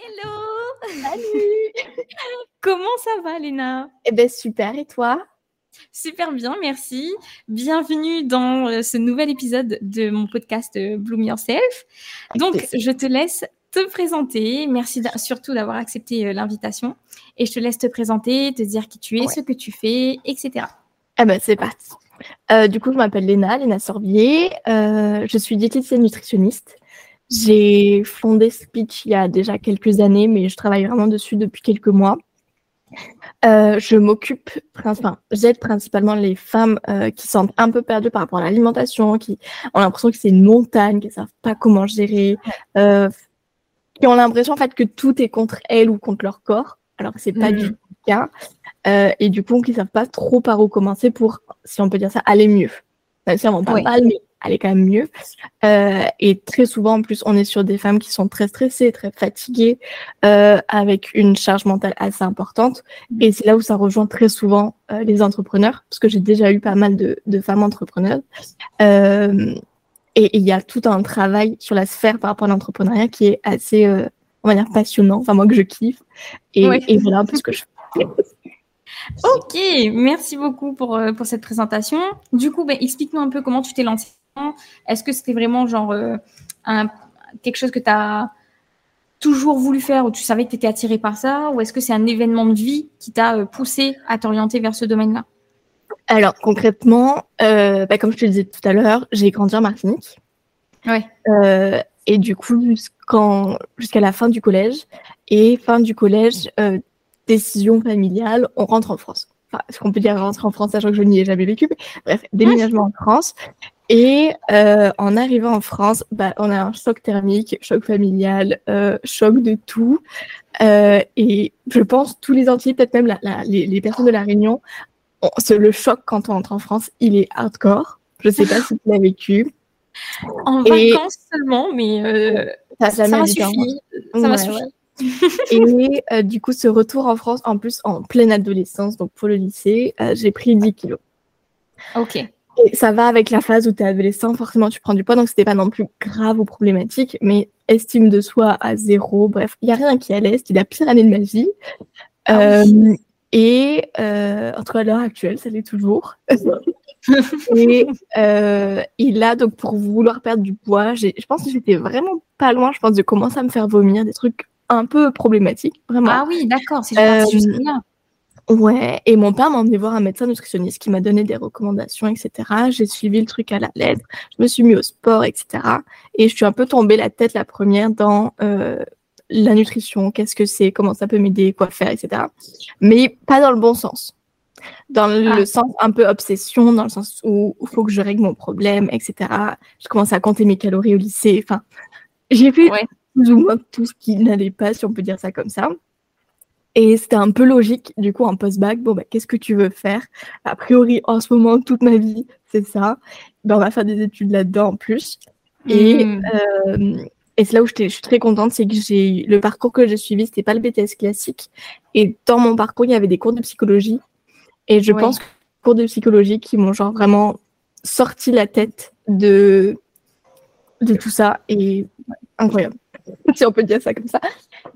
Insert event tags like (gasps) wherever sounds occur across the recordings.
Hello Salut (laughs) Comment ça va, Léna? Eh ben super, et toi? Super bien, merci. Bienvenue dans euh, ce nouvel épisode de mon podcast euh, Bloom Yourself. Donc, je te laisse te présenter. Merci surtout d'avoir accepté euh, l'invitation. Et je te laisse te présenter, te dire qui tu es, ce que tu fais, etc. Eh ben c'est parti. du coup, je m'appelle Léna, Léna Sorbier. je suis diététicienne nutritionniste. J'ai fondé Speech il y a déjà quelques années, mais je travaille vraiment dessus depuis quelques mois. Euh, je m'occupe, enfin, j'aide principalement les femmes euh, qui sont un peu perdues par rapport à l'alimentation, qui ont l'impression que c'est une montagne, qui ne savent pas comment gérer, euh, qui ont l'impression en fait que tout est contre elles ou contre leur corps, alors que c'est pas du mm. tout le cas. Euh, et du coup, qui ne savent pas trop par où commencer pour, si on peut dire ça, aller mieux. Même si on pas mal, mais elle est quand même mieux. Euh, et très souvent, en plus, on est sur des femmes qui sont très stressées, très fatiguées, euh, avec une charge mentale assez importante. Mm. Et c'est là où ça rejoint très souvent euh, les entrepreneurs, parce que j'ai déjà eu pas mal de, de femmes entrepreneurs. Et il y a tout un travail sur la sphère par rapport à l'entrepreneuriat qui est assez, on va dire, passionnant. Enfin, moi que je kiffe. Et, et voilà un peu ce que je fais. Ok, merci beaucoup pour, pour cette présentation. Du coup, ben, explique-nous un peu comment tu t'es lancée est-ce que c'était vraiment genre euh, un, quelque chose que tu as toujours voulu faire ou tu savais que tu étais attiré par ça? Ou est-ce que c'est un événement de vie qui t'a euh, poussé à t'orienter vers ce domaine-là? Alors, concrètement, euh, bah, comme je te disais tout à l'heure, j'ai grandi en Martinique. Ouais. et du coup, jusqu'à la fin du collège, et fin du collège, décision familiale, on rentre en France. Enfin, ce qu'on peut dire rentrer en France, sachant que je n'y ai jamais vécu. bref, déménagement en France. Et euh, en arrivant en France, bah, on a un choc thermique, choc familial, euh, choc de tout. Euh, et je pense tous les Antillais, peut-être même la, la, les, les, personnes de la Réunion, on, le choc quand on entre en France, il est hardcore. Je sais pas si tu l'as vécu. En et... vacances seulement, mais euh, ça, ça m'a suffi. Ça m'a suffi. et euh, du coup, ce retour en France, en plus en pleine adolescence, donc pour le lycée, euh, j'ai pris 10 kilos. Ok ça va avec la phase où tu es adolescent, forcément tu prends du poids, donc c'était pas non plus grave ou problématique, mais estime de soi à zéro, bref, il n'y a rien qui allait, c'était la pire année de ma vie. Ah euh, et euh, en tout cas à l'heure actuelle, ça l'est toujours. (laughs) et, euh, et, là, donc pour vouloir perdre du poids, je pense que j'étais vraiment pas loin, je pense, de commencer à me faire vomir, des trucs un peu problématiques, vraiment. Ah oui, d'accord, c'est juste là. Ouais, et mon père m'a emmené voir un médecin nutritionniste qui m'a donné des recommandations, etc. J'ai suivi le truc à la lettre, je me suis mis au sport, etc. Et je suis un peu tombée la tête la première dans euh, la nutrition, qu'est-ce que c'est, comment ça peut m'aider, quoi faire, etc. Mais pas dans le bon sens. Dans le ah. sens un peu obsession, dans le sens où il faut que je règle mon problème, etc. Je commence à compter mes calories au lycée. Enfin, j'ai vu plus ou moins tout ce qui n'allait pas, si on peut dire ça comme ça. Et c'était un peu logique, du coup, en post-bac, bon, bah, qu'est-ce que tu veux faire? A priori, en ce moment, toute ma vie, c'est ça. Ben, on va faire des études là-dedans en plus. Et, hmm. euh, et c'est là où je suis très contente, c'est que j'ai le parcours que j'ai suivi, c'était pas le BTS classique. Et dans mon parcours, il y avait des cours de psychologie. Et je pense que les cours de psychologie qui m'ont genre vraiment sorti la tête de, de tout ça. Et incroyable. (laughs) si on peut dire ça comme ça.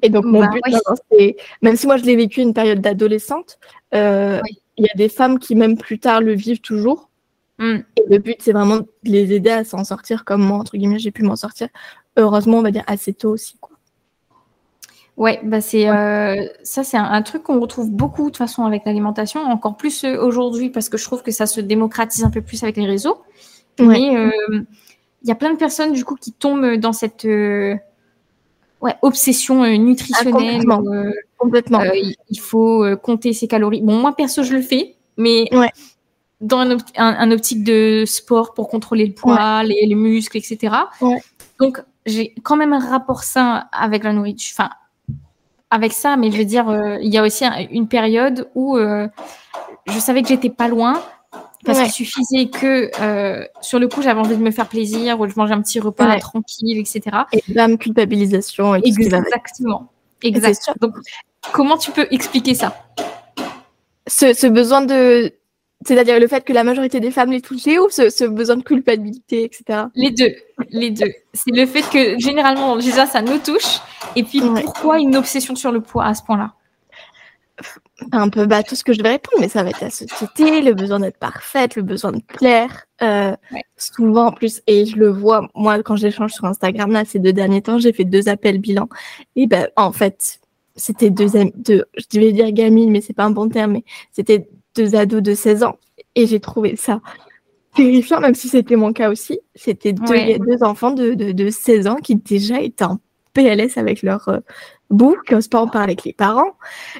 Et donc, mon bah but, c'est, même si moi je l'ai vécu une période d'adolescente, euh, il y a des femmes qui, même plus tard, le vivent toujours. Mm. Et le but, c'est vraiment de les aider à s'en sortir comme moi, entre guillemets, j'ai pu m'en sortir. Heureusement, on va dire assez tôt aussi. Quoi. Ouais, bah c'est euh, ça, c'est un, truc qu'on retrouve beaucoup de toute façon avec l'alimentation, encore plus euh, aujourd'hui parce que je trouve que ça se démocratise un peu plus avec les réseaux. Mais il y a plein de personnes du coup qui tombent dans cette ouais, obsession euh, nutritionnelle. Ah, complètement. Euh, euh, il faut compter ses calories. Bon, moi perso, je le fais, mais dans un, optique de sport pour contrôler le poids, les, muscles, etc. Donc, j'ai quand même un rapport sain avec la nourriture. Enfin, avec ça, mais je veux dire, il y a aussi une période où je savais que j'étais pas loin, parce qu'il suffisait que euh, sur le coup, j'avais envie de me faire plaisir ou je mangeais un petit repas tranquille, etc. Et l'âme culpabilisation. Et Exactement. Exact. Donc, comment tu peux expliquer ça? Ce, ce, besoin de C'est-à-dire le fait que la majorité des femmes les touchaient ou ce, besoin de culpabilité, etc. Les deux, les deux. C'est le fait que généralement, déjà, ça nous touche. Et puis, pourquoi une obsession sur le poids à ce point-là? Un peu bah, tout ce que je vais répondre, mais ça va être la société, le besoin d'être parfaite, le besoin de plaire. Euh, souvent en plus, et je le vois, moi quand j'échange sur Instagram, là, ces deux derniers temps, j'ai fait deux appels bilan. Et ben en fait, c'était deux, deux, je devais dire gamines, mais c'est pas un bon terme, mais c'était deux ados de 16 ans. Et j'ai trouvé ça terrifiant, même si c'était mon cas aussi. C'était deux, deux, enfants de, de, de, 16 ans qui déjà étaient en PLS avec leur, euh, bout, qui n'osent pas en parler avec les parents,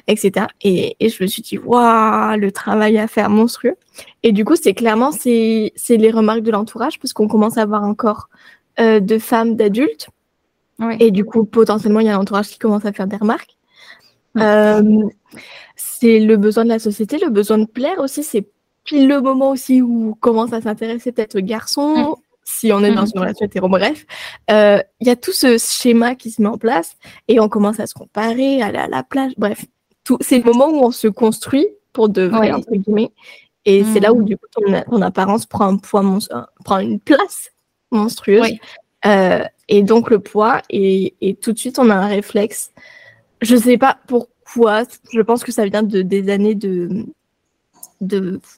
etc. Et, et je me suis dit, waouh, le travail à faire monstrueux. Et du coup, c'est clairement, c'est les remarques de l'entourage, parce qu'on commence à avoir encore euh, de femmes, d'adultes. Et du coup, potentiellement, il y a l'entourage qui commence à faire des remarques. Euh, c'est le besoin de la société, le besoin de plaire aussi. C'est pile le moment aussi où on commence à s'intéresser peut-être aux garçons, si on est dans mhm. une relation hétéro, bref, euh, il y a tout ce schéma qui se met en place et on commence à se comparer, aller à la plage, bref. C'est le moment où on se construit pour de vrai, entre guillemets. Et c'est là où, mhm. du coup, ton, apparence prend un poids, euh, prend une place monstrueuse. Euh, et donc, le poids, et, et, tout de suite, on a un réflexe. Je sais pas pourquoi, je pense que ça vient de, des années de,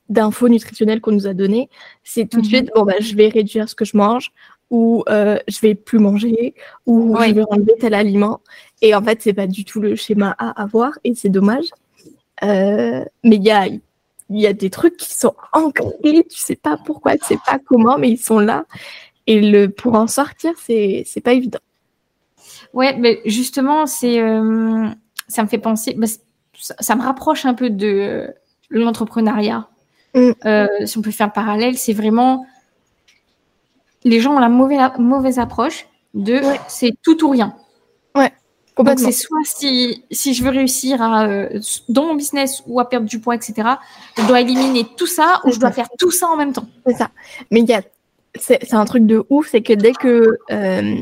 d'infos nutritionnelles qu'on nous a données, c'est tout de mhm. suite, bon, bah, je vais réduire ce que je mange, ou euh, je vais plus manger, ou je vais enlever tel aliment. Et en fait, c'est pas du tout le schéma à avoir, et c'est dommage. Euh, mais il y a, y a des trucs qui sont ancrés, tu sais pas pourquoi, tu sais pas comment, mais ils sont là. Et le, pour en sortir, c'est, c'est pas évident. Ouais, mais justement, c'est, euh, ça me fait penser, bah, ça, me rapproche un peu de l'entrepreneuriat, mm. euh, si on peut faire parallèle, c'est vraiment les gens ont la mauvaise, mauvaise approche de c'est tout ou rien. Ouais. Donc c'est soit si, si je veux réussir à, euh, dans mon business ou à perdre du poids, etc., je dois éliminer tout ça ou je dois faire tout ça en même temps. C'est ça. Mais il y a, c'est, un truc de ouf, c'est que dès que euh,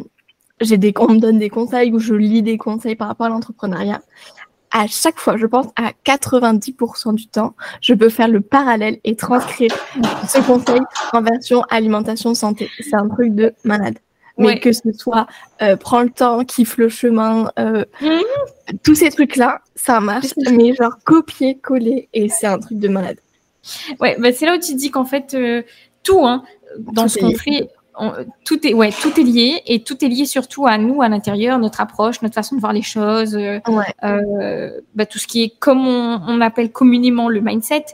j'ai des, on me donne des conseils ou je lis des conseils par rapport à l'entrepreneuriat, à chaque fois, je pense à 90% du temps, je peux faire le parallèle et transcrire ce conseil en version alimentation santé. C'est un truc de malade. Mais que ce soit euh, prends le temps, kiffe le chemin, euh, mhm. tous ces trucs-là, ça marche. mais genre copier, coller, et c'est un truc de malade. Ouais, bah c'est là où tu dis qu'en fait, euh, tout, hein, dans ce qu'on fait, tout est ouais tout est lié et tout est lié surtout à nous à l'intérieur notre approche notre façon de voir les choses euh, euh, bah, tout ce qui est comme on, appelle communément le mindset.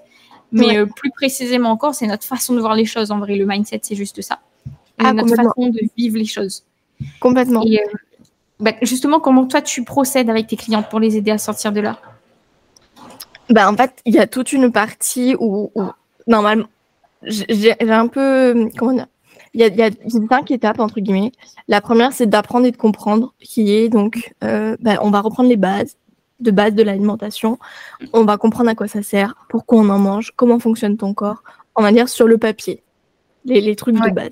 Mais euh, plus précisément encore c'est notre façon de voir les choses en vrai. Le mindset c'est juste ça. Ah, notre façon de vivre les choses. Complètement. Bah, justement comment toi tu procèdes avec tes clientes pour les aider à sortir de là? Bah en fait il y a toute une partie où, où normalement j'ai un peu comment dire il y a, y a cinq étapes entre guillemets. La première, c'est d'apprendre et de comprendre, qui est donc, euh, ben, on va reprendre les bases de base de l'alimentation. On va comprendre à quoi ça sert, pourquoi on en mange, comment fonctionne ton corps. On va dire sur le papier, les, les trucs de base.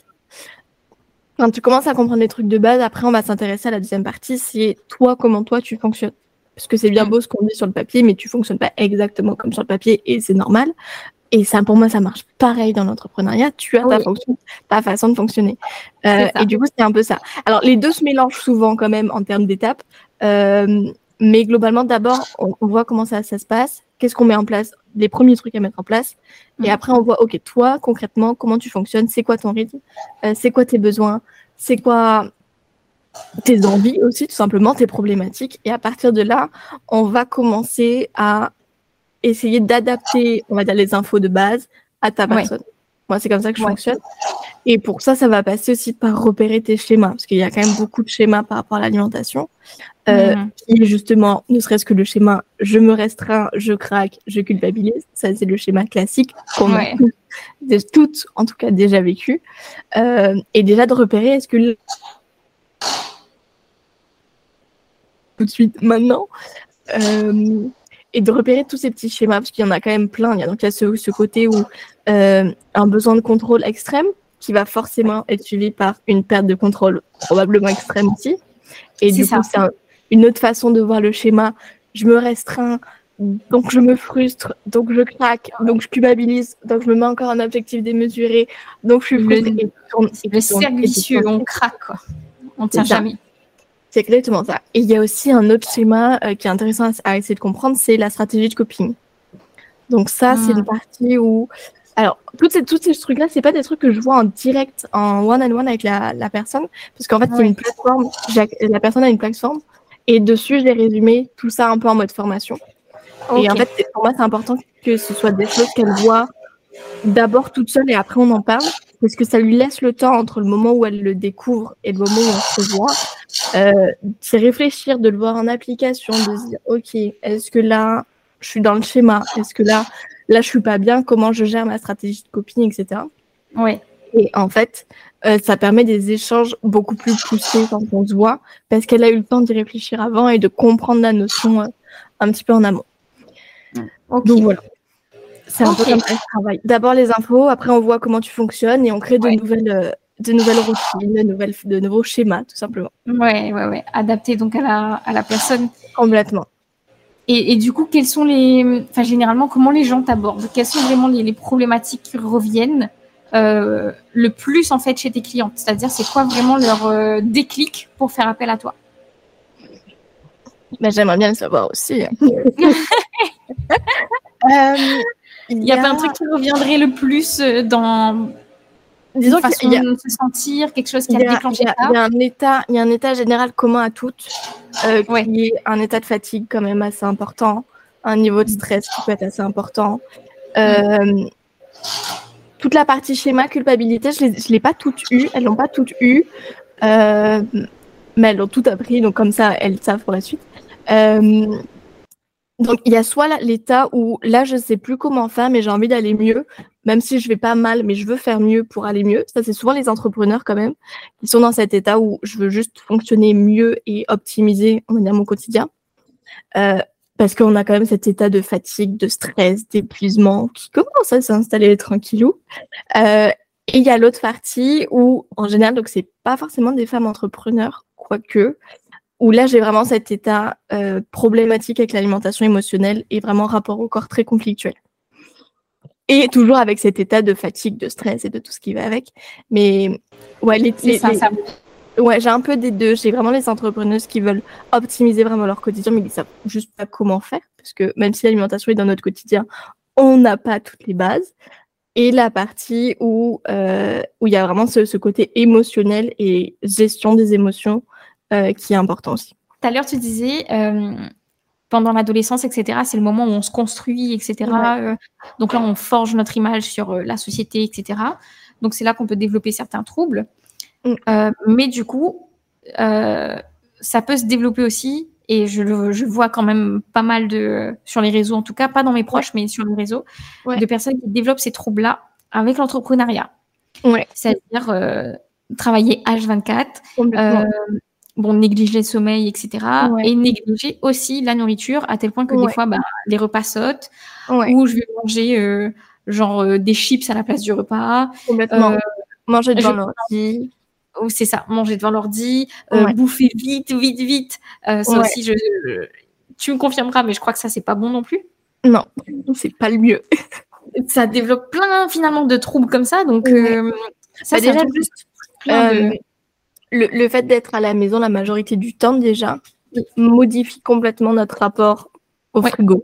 Quand tu commences à comprendre les trucs de base, après on va s'intéresser à la deuxième partie, c'est toi, comment toi tu fonctionnes. Parce que c'est bien mm. beau ce qu'on dit sur le papier, mais tu fonctionnes pas exactement comme sur le papier et c'est normal. Et ça, pour moi, ça marche pareil dans l'entrepreneuriat. Tu as ta fonction, ta façon de fonctionner. Euh, et du coup, c'est un peu ça. Alors, les deux se mélangent souvent quand même en termes d'étapes. Euh, mais globalement, d'abord, on, voit comment ça, ça se passe. Qu'est-ce qu'on met en place Les premiers trucs à mettre en place. Et mm. après, on voit, OK, toi, concrètement, comment tu fonctionnes C'est quoi ton rythme euh, C'est quoi tes besoins C'est quoi tes envies aussi, tout simplement, tes problématiques. Et à partir de là, on va commencer à essayer d'adapter, on va dire, les infos de base à ta personne. Moi, c'est comme ça que je fonctionne. Et pour ça, ça va passer aussi par repérer tes schémas, parce qu'il y a quand même beaucoup de schémas par rapport à l'alimentation. Euh, mhm. justement, ne serait-ce que le schéma je me restreins, je craque, je culpabilise. Ça, c'est le schéma classique qu'on a toutes, en tout cas, déjà vécu. Euh, et déjà de repérer, est-ce que tout de suite, maintenant, euh, et de repérer tous ces petits schémas, parce qu'il y en a quand même plein. Il y a donc il ce, ce côté où euh, un besoin de contrôle extrême qui va forcément être suivi par une perte de contrôle probablement extrême aussi. Et du coup, c'est une autre façon de voir le schéma. Je me restreins donc je me frustre, donc je craque, donc je culpabilise, donc je me mets encore un objectif démesuré, donc je suis frustrée. C'est le cercle vicieux, on craque, quoi. On tient jamais. C'est exactement ça. Et il y a aussi un autre schéma euh, qui est intéressant à, essayer de comprendre, c'est la stratégie de coping. Donc ça, c'est une ah. partie où... Alors, toutes ces, toutes ces trucs-là, c'est pas des trucs que je vois en direct, en one-on-one avec la, la, personne, parce qu'en fait, c'est une plateforme, la personne a une plateforme, et dessus, j'ai résumé tout ça un peu en mode formation. Et en fait, pour moi, c'est important que ce soit des choses qu'elle voit d'abord toute seule et après on en parle, parce que ça lui laisse le temps entre le moment où elle le découvre et le moment où on se voit, euh, d'y réfléchir, de le voir en application, de se dire, ok, est-ce que là, je suis dans le schéma? Est-ce que là, là, je suis pas bien? Comment je gère ma stratégie de copine, etc. Ouais. Et en fait, euh, ça permet des échanges beaucoup plus poussés quand on se voit, parce qu'elle a eu le temps d'y réfléchir avant et de comprendre la notion euh, un petit peu en amont. Donc voilà. C'est un peu comme ça travail. D'abord les infos, après on voit comment tu fonctionnes et on crée de nouvelles de nouvelles routines, de, nouvelles, de nouveaux schémas, tout simplement. Ouais, ouais, ouais. Adapté donc à la, à la personne. Complètement. Et, et, du coup, quels sont les. Enfin, généralement, comment les gens t'abordent? Quelles sont vraiment les, les, problématiques qui reviennent euh, le plus, en fait, chez tes clientes? C'est-à-dire, c'est quoi vraiment leur euh, déclic pour faire appel à toi? Ben, J'aimerais bien le savoir aussi. (laughs) Euh, il n'y a, pas un truc qui reviendrait le plus euh, dans disons qu'il y a se sentir quelque chose qui a, déclenché ça. Il y a un état, il y a un état général commun à toutes, euh, qui est un état de fatigue quand même assez important, un niveau de stress qui peut être assez important. Mm. toute la partie schéma culpabilité, je ne l'ai pas toutes eues, elles l'ont pas toutes eues, mais elles l'ont toutes appris, donc comme ça elles savent pour la suite. Donc il y a soit l'état où là je sais plus comment faire mais j'ai envie d'aller mieux, même si je vais pas mal mais je veux faire mieux pour aller mieux. Ça c'est souvent les entrepreneurs quand même qui sont dans cet état où je veux juste fonctionner mieux et optimiser on va dire mon quotidien. Euh, parce qu'on a quand même cet état de fatigue, de stress, d'épuisement qui commence à s'installer tranquillou. Euh, et il y a l'autre partie où en général donc c'est pas forcément des femmes entrepreneurs quoique où là j'ai vraiment cet état euh, problématique avec l'alimentation émotionnelle et vraiment rapport au corps très conflictuel. Et toujours avec cet état de fatigue, de stress et de tout ce qui va avec. Mais ouais, les, ouais, j'ai un peu des deux. J'ai vraiment les entrepreneuses qui veulent optimiser vraiment leur quotidien, mais qui savent juste pas comment faire, parce que même si l'alimentation est dans notre quotidien, on n'a pas toutes les bases. Et la partie où euh, où il y a vraiment ce, ce côté émotionnel et gestion des émotions euh, qui est important aussi. Tout à l'heure, tu disais, euh, pendant l'adolescence, etc., c'est le moment où on se construit, etc. Euh, donc là, on forge notre image sur la société, etc. Donc c'est là qu'on peut développer certains troubles. Mm. mais du coup, ça peut se développer aussi, et je, je, vois quand même pas mal de, sur les réseaux, en tout cas, pas dans mes proches, mais sur les réseaux, de personnes qui développent ces troubles-là avec l'entrepreneuriat. Ouais. C'est-à-dire travailler H24, bon, négliger le sommeil, etc. Et négliger aussi la nourriture à tel point que des fois, bah, les repas sautent ou je vais manger euh, genre euh, des chips à la place du repas. Complètement. Euh, manger devant l'ordi. C'est ça, manger devant l'ordi, bouffer vite, vite, vite. ça aussi, je, tu me confirmeras, mais je crois que ça, c'est pas bon non plus. Non, c'est pas le mieux. (laughs) ça développe plein finalement de troubles comme ça, donc ça, bah, déjà juste le, fait d'être à la maison la majorité du temps déjà modifie complètement notre rapport au frigo,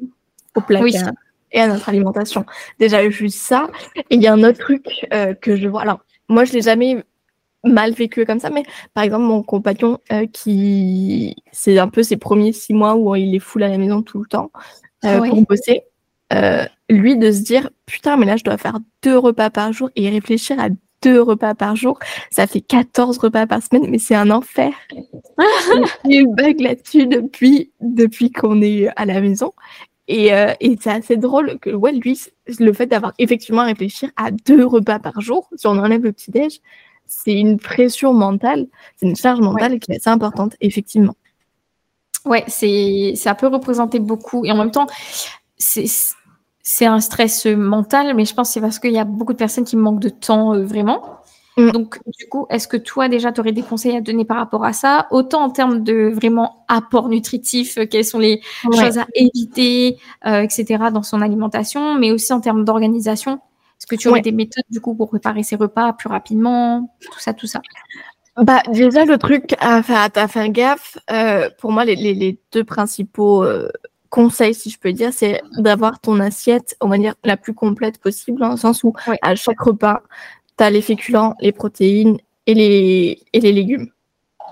au placard et à notre alimentation. Déjà juste ça. Et il y a un autre truc euh, que je vois. Alors moi je l'ai jamais mal vécu comme ça, mais par exemple mon compagnon euh, qui c'est un peu ses premiers six mois où il est full à la maison tout le temps euh, pour bosser. lui de se dire putain mais là je dois faire deux repas par jour et réfléchir à deux repas par jour. Ça fait 14 repas par semaine, mais c'est un enfer. (laughs) Il bug là-dessus depuis, depuis qu'on est à la maison. Et, euh, et c'est assez drôle que, ouais, lui, le fait d'avoir effectivement à réfléchir à deux repas par jour, si on enlève le petit-déj, c'est une pression mentale, c'est une charge mentale qui est assez importante, effectivement. Ouais, c'est, ça peut représenter beaucoup. Et en même temps, c'est, c'est un stress mental, mais je pense que c'est parce qu'il y a beaucoup de personnes qui manquent de temps euh, vraiment. Mm. Donc, du coup, est-ce que toi, déjà, tu aurais des conseils à donner par rapport à ça? Autant en termes de vraiment apport nutritif, euh, quelles sont les choses à éviter, euh, etc., dans son alimentation, mais aussi en termes d'organisation. Est-ce que tu aurais des méthodes, du coup, pour préparer ses repas plus rapidement Tout ça, tout ça? Bah, déjà, le truc à faire, à faire gaffe, euh, pour moi, les, les, deux principaux conseils, si je peux dire, c'est d'avoir ton assiette, on va dire, la plus complète possible, dans le sens où à chaque repas, tu as les féculents, les protéines et les, et les légumes.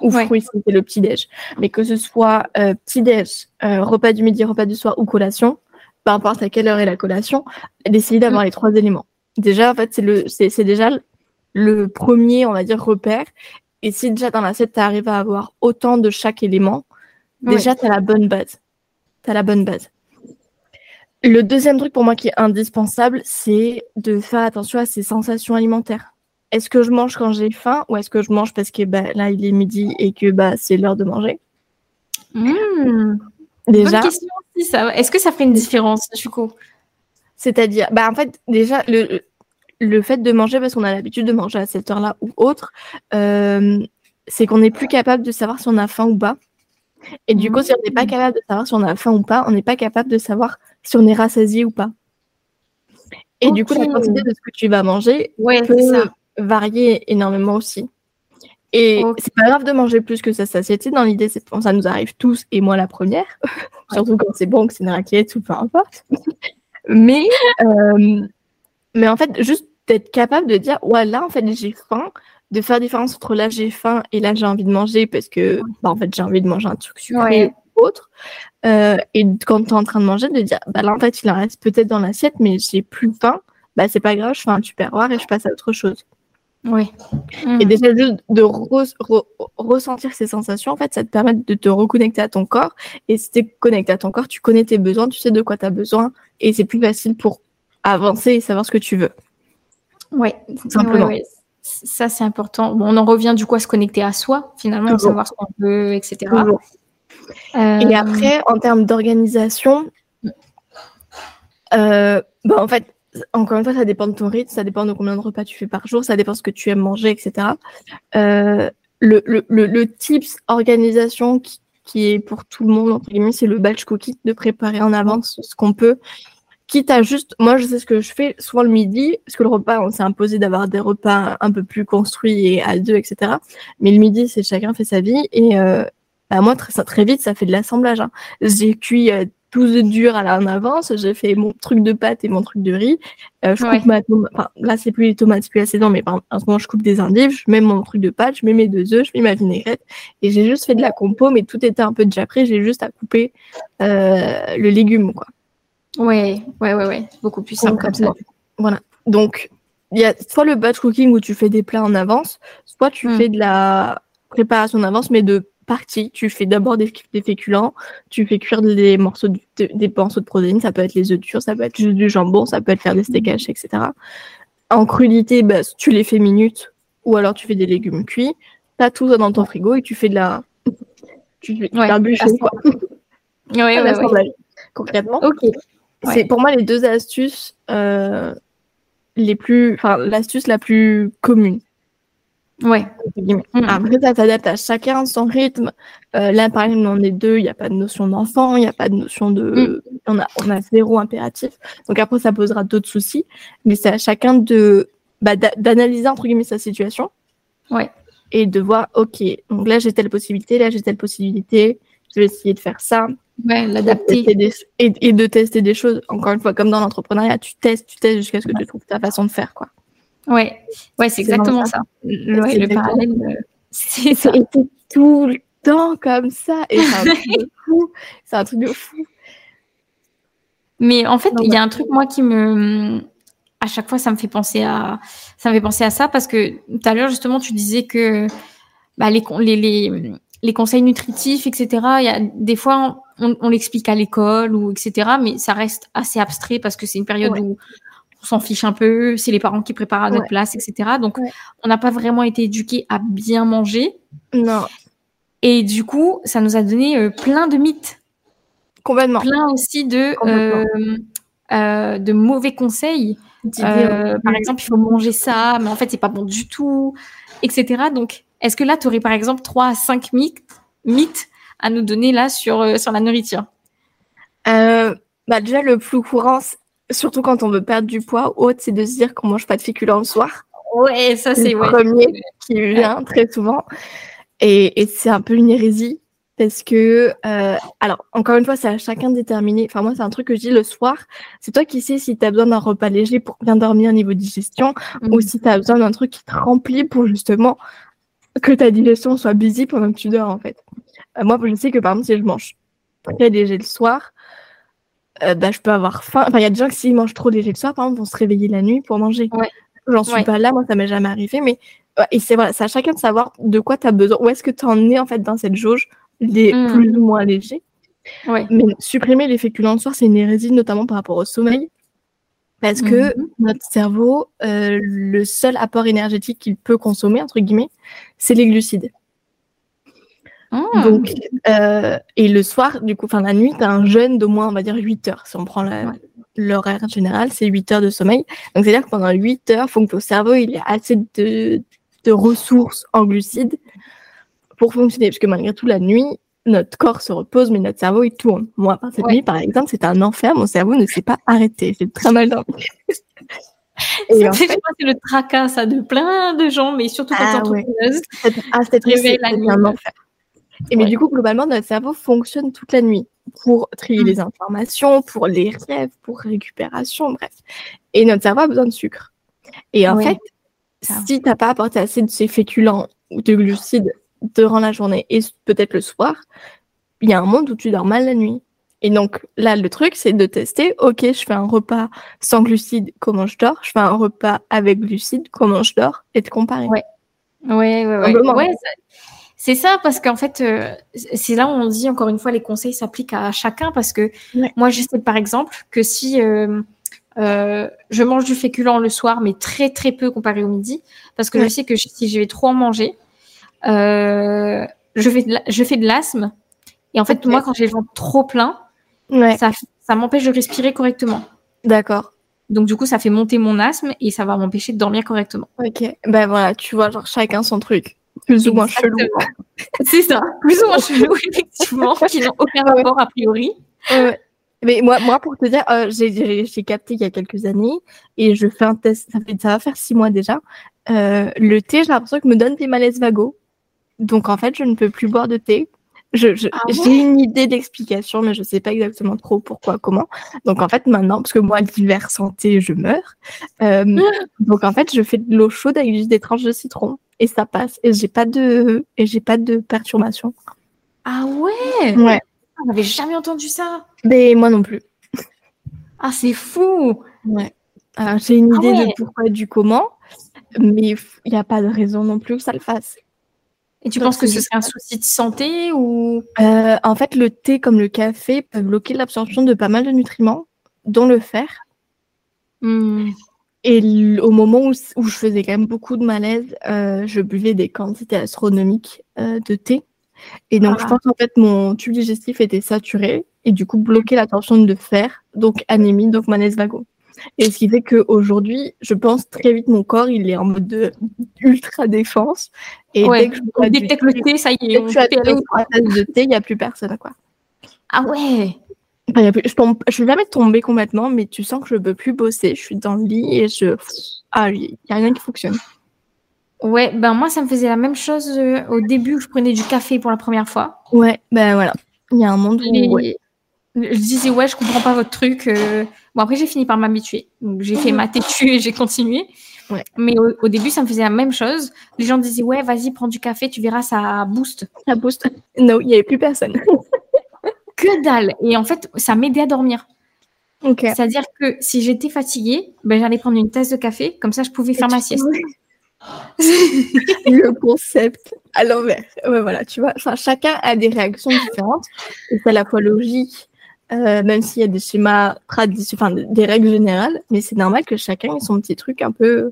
Ou fruits, c'est le petit-déj. Mais que ce soit euh, petit-déj, euh, repas du midi, repas du soir ou collation, peu importe à quelle heure est la collation, d'essayer d'avoir mm. les trois éléments. Déjà, en fait, c'est le, c'est, déjà le, premier, on va dire, repère. Et si déjà dans l'assiette, tu arrives à avoir autant de chaque élément, déjà, tu as la bonne base. Tu as la bonne base. Le deuxième truc pour moi qui est indispensable, c'est de faire attention à ses sensations alimentaires. Est-ce que je mange quand j'ai faim ou est-ce que je mange parce que bah, là il est midi et que bah, c'est l'heure de manger? Mmh. Déjà. Est-ce que ça fait une différence, du coup C'est-à-dire, bah en fait, déjà, le, le fait de manger parce qu'on a l'habitude de manger à cette heure-là ou autre, euh, c'est qu'on n'est plus capable de savoir si on a faim ou pas. Et du coup, si on n'est pas mmh. capable de savoir si on a faim ou pas, on n'est pas capable de savoir si on est rassasié ou pas. Et du coup, la quantité de ce que tu vas manger peut varier énormément aussi. Et c'est pas grave de manger plus que sa satiété. Dans l'idée, c'est ça nous arrive tous, et moi la première, (laughs) surtout quand c'est bon, que c'est une raclette ou peu importe. mais, euh, mais en fait, juste d'être capable de dire, ouais, là, en fait, j'ai faim, de faire la différence entre là, j'ai faim et là, j'ai envie de manger parce que, bah, en fait, j'ai envie de manger un truc sucré ou autre. Euh, et quand tu es en train de manger, de dire, bah là, en fait, il en reste peut-être dans l'assiette, mais j'ai plus faim, bah c'est pas grave, je fais un tupperware et je passe à autre chose. Oui. Et déjà, juste de ressentir ces sensations, en fait, ça te permet de te reconnecter à ton corps. Et si tu es connecté à ton corps, tu connais tes besoins, tu sais de quoi tu as besoin. Et c'est plus facile pour avancer et savoir ce que tu veux. Oui, simplement. Ça, c'est important. Bon, on en revient du coup à se connecter à soi, finalement, savoir ce qu'on veut, etc. Et euh, après, en termes d'organisation, euh, bah, en fait, encore une fois, ça dépend de ton rythme, ça dépend de combien de repas tu fais par jour, ça dépend de ce que tu aimes manger, etc. Euh, le, le, le, tips organisation qui, qui, est pour tout le monde, entre guillemets, c'est le batch cookie, de préparer en avance ce qu'on peut. Quitte à juste, moi je sais ce que je fais souvent le midi, parce que le repas, on s'est imposé d'avoir des repas un peu plus construits et à deux, etc. Mais le midi, c'est chacun fait sa vie. Et, euh, bah, moi, très, très vite, ça fait de l'assemblage. Hein. J'ai cuit euh, tout de dur à la, en avance, j'ai fait mon truc de pâte et mon truc de riz. Euh, je coupe ma enfin, là, c'est plus les tomates, c'est plus la saison, mais en ce moment, je coupe des endives, je mets mon truc de pâte, je mets mes deux œufs, je mets ma vinaigrette. Et j'ai juste fait de la compo, mais tout était un peu déjà prêt, j'ai juste à couper euh, le légume, quoi. Ouais, ouais, ouais, ouais. Beaucoup plus simple comme ça. Voilà. Donc, il y a soit le batch cooking où tu fais des plats en avance, soit tu hmm. fais de la préparation en avance, mais de partie. Tu fais d'abord des, féculents, tu fais cuire des morceaux de, des morceaux de protéines, ça peut être les œufs durs, ça peut être juste du jambon, ça peut être faire des steaks hachés, etc. En crudité, bah, tu les fais minutes ou alors tu fais des légumes cuits. Tu as tout ça dans ton frigo et tu fais de la. Tu fais ouais, un bûcher, quoi. Oui, ouais, concrètement. C'est pour moi les deux astuces euh, les plus. Enfin, l'astuce la plus commune. Ouais. Mm. Après, ça s'adapte à chacun son rythme. Euh, là, par exemple, on est deux, il n'y a pas de notion d'enfant, il n'y a pas de notion de. Mm. On, a, on a zéro impératif. Donc après, ça posera d'autres soucis. Mais c'est à chacun de bah, d'analyser, entre guillemets, sa situation. Ouais. Et de voir, OK, donc là, j'ai telle possibilité, là, j'ai telle possibilité, je vais essayer de faire ça. Ouais, l'adapter. Et, de tester des choses. Encore une fois, comme dans l'entrepreneuriat, tu testes, tu testes jusqu'à ce que tu trouves ta façon de faire, quoi. Ouais, ouais c'est exactement ça. Le, parallèle, euh, (laughs) c'est ça. tout le temps comme ça. Et c'est un truc de (laughs) fou. C'est un truc de fou. Mais en fait, il y a un truc, moi, qui me. À chaque fois, ça me fait penser à, ça me fait penser à ça parce que tout à l'heure, justement, tu disais que bah, les, les, les, les, conseils nutritifs, etc., il y a, des fois, on, on l'explique à l'école ou etc., mais ça reste assez abstrait parce que c'est une période où on s'en fiche un peu, c'est les parents qui préparent à notre place, etc. Donc, on n'a pas vraiment été éduqués à bien manger. Non. Et du coup, ça nous a donné euh, plein de mythes. Complètement. Plein aussi de. Euh, de mauvais conseils. par exemple, il faut manger ça, mais en fait, c'est pas bon du tout, etc. Donc, est-ce que là, tu aurais par exemple 3 à 5 mythes, mythes à nous donner là sur, sur la nourriture? Bah Déjà, le plus courant, surtout quand on veut perdre du poids, autre, c'est de se dire qu'on mange pas de féculents le soir. Ouais, ça c'est le premier qui vient très souvent. Et, et c'est un peu une hérésie parce que, euh, alors, encore une fois, c'est à chacun de déterminer. Enfin, moi, c'est un truc que je dis le soir. C'est toi qui sais si tu as besoin d'un repas léger pour bien dormir au niveau digestion ou mm. si tu as besoin d'un truc qui te remplit pour justement que ta digestion soit busy pendant que tu dors, en fait. Euh, moi, je sais que, par exemple, si je mange très léger le soir, euh, bah, je peux avoir faim. Enfin, il y a des gens qui, s'ils mangent trop léger le soir, par exemple, vont se réveiller la nuit pour manger. Ouais. J'en suis pas là, moi, ça m'est jamais arrivé, mais et c'est voilà, à chacun de savoir de quoi tu as besoin, où est-ce que tu en es en fait dans cette jauge, les mm. plus ou moins légers. Ouais. Mais supprimer les féculents le soir, c'est une hérésie, notamment par rapport au sommeil. Parce que mm-hmm. notre cerveau, euh, le seul apport énergétique qu'il peut consommer, entre guillemets, c'est les glucides. Ah. Donc, euh, et le soir, du coup, enfin la nuit, tu as un jeûne d'au moins, on va dire, 8 heures. Si on prend l'horaire général, c'est 8 heures de sommeil. Donc, c'est-à-dire que pendant 8 heures, il faut que ton cerveau il ait assez de, de ressources en glucides pour fonctionner. Parce que malgré tout, la nuit, notre corps se repose, mais notre cerveau, il tourne. Moi, cette nuit, par exemple, c'était un enfer. Mon cerveau ne s'est pas arrêté. J'ai très mal dormi. (laughs) c'est le tracas, ça, de plein de gens, mais surtout quand ah, ouais. Ah, nuit. un enfer. Et mais du coup, globalement, notre cerveau fonctionne toute la nuit pour trier les mm. informations, pour les rêves, pour récupération, bref. Et notre cerveau a besoin de sucre. Et en fait, si tu n'as pas apporté assez de ces féculents ou de glucides durant la journée et peut-être le soir, il y a un monde où tu dors mal la nuit. Et donc là, le truc, c'est de tester, ok, je fais un repas sans glucides, comment je dors Je fais un repas avec glucides, comment je dors Et de comparer. Ouais, ouais, ouais. ouais. C'est ça, parce qu'en fait, euh, c'est là où on dit, encore une fois, les conseils s'appliquent à chacun, parce que moi, je sais par exemple que si euh, euh, je mange du féculent le soir, mais très très peu comparé au midi, parce que je sais que si je vais trop en manger, je, fais de je fais de l'asthme. Et en fait, moi, quand j'ai le ventre trop plein, ça, ça m'empêche de respirer correctement. D'accord. Donc, du coup, ça fait monter mon asthme et ça va m'empêcher de dormir correctement. Ok. Ben voilà, tu vois, genre chacun son truc. Plus ou moins chelou. (laughs) C'est ça, plus ou moins chelou, (laughs) effectivement, qui n'ont aucun rapport a priori. mais moi, moi, pour te dire, euh, j'ai capté il y a quelques années et je fais un test, ça, fait, ça va faire six mois déjà. Euh, le thé, j'ai l'impression que me donne des malaises vagos. Donc en fait, je ne peux plus boire de thé. Je, ah j'ai une idée d'explication, mais je sais pas exactement trop pourquoi, comment. Donc en fait, maintenant, parce que moi, l'hiver santé, je meurs. Euh, (gasps) donc en fait, je fais de l'eau chaude avec juste des tranches de citron et ça passe. Et j'ai pas de et j'ai pas de perturbation. Ah ouais? Ouais. On n'avait jamais entendu ça. Mais moi non plus. Ah c'est fou. Ouais. j'ai une ah idée de pourquoi et du comment, mais il n'y a pas de raison non plus que ça le fasse. Et tu penses que ce serait un souci de santé ou? Euh, En fait, le thé comme le café peuvent bloquer l'absorption de pas mal de nutriments, dont le fer. Hmm. Et au moment où, où, je faisais quand même beaucoup de malaise, euh, je buvais des quantités astronomiques euh, de thé. Et donc, je ah. pense en fait mon tube digestif était saturé et du coup bloqué la tension de fer, donc anémie, donc malaise vago. Et ce qui fait qu'aujourd'hui, je pense très vite mon corps, il est en mode de ultra défense. Et dès que je du thé, le thé, ça y est, dès que je suis de thé, il n'y a plus personne, quoi. Ah ouais je, tombe, je vais jamais tomber complètement, mais tu sens que je ne peux plus bosser. Je suis dans le lit et je. Ah, il n'y a rien qui fonctionne. Ouais, ben moi, ça me faisait la même chose euh, au début où je prenais du café pour la première fois. Ouais, ben voilà. Il y a un monde où. Je disais, ouais, je comprends pas votre truc. Euh. Bon, après, j'ai fini par m'habituer. Donc, j'ai fait ma (laughs) têtue et j'ai continué. Ouais. Mais au, début, ça me faisait la même chose. Les gens disaient, ouais, vas-y, prends du café, tu verras, ça booste. Ça booste. (laughs) Non, il n'y avait plus personne. (laughs) que dalle. Et en fait, ça m'aidait à dormir. Okay. C'est-à-dire que si j'étais fatiguée, ben, j'allais prendre une tasse de café, comme ça je pouvais faire ma sieste. le concept à l'envers. Ouais, voilà, tu vois, enfin, chacun a des réactions différentes et c'est à la fois logique, euh, même s'il y a des schémas traditionnels, enfin des règles générales, mais c'est normal que chacun ait son petit truc un peu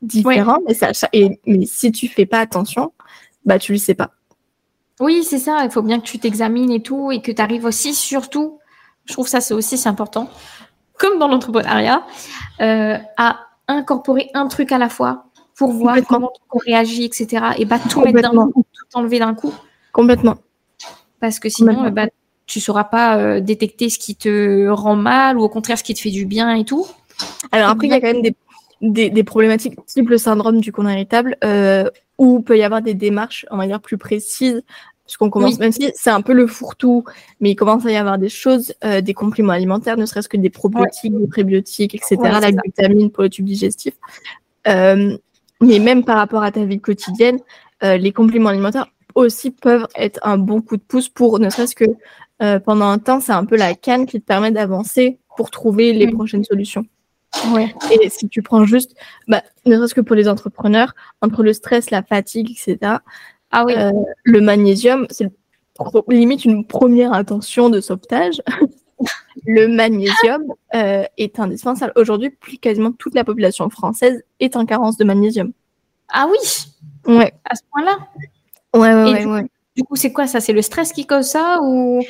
différent. Mais, ça, et, mais si tu fais pas attention, bah tu le sais pas. Oui, c'est ça. Il faut bien que tu t'examines et tout, et que tu arrives aussi, surtout, je trouve ça c'est aussi c'est important, comme dans l'entrepreneuriat, euh, à incorporer un truc à la fois pour voir comment on réagit, etc. Et bah, tout mettre d'un coup, tout enlever d'un coup. Complètement. Parce que sinon, bah, tu sauras pas euh, détecter ce qui te rend mal ou au contraire ce qui te fait du bien et tout. Alors après, il y a quand même des, des, problématiques type le syndrome du cône irritable euh, où peut y avoir des démarches, on va dire, plus précises. Puisqu'on commence, même si c'est un peu le fourre-tout, mais il commence à y avoir des choses, euh, des compléments alimentaires, ne serait-ce que des probiotiques, des prébiotiques, etc., la glutamine pour le tube digestif. mais même par rapport à ta vie quotidienne, les compléments alimentaires aussi peuvent être un bon coup de pouce pour ne serait-ce que euh, pendant un temps, c'est un peu la canne qui te permet d'avancer pour trouver les prochaines solutions. Ouais. Et si tu prends juste, bah, ne serait-ce que pour les entrepreneurs, entre le stress, la fatigue, etc., ah oui. Euh, le magnésium, c'est limite une première intention de sauvetage. (laughs) le magnésium euh, est indispensable. Aujourd'hui, plus quasiment toute la population française est en carence de magnésium. Ah oui Ouais. À ce point-là Ouais, ouais, ouais. Du coup, c'est quoi ça? C'est le stress qui cause ça ou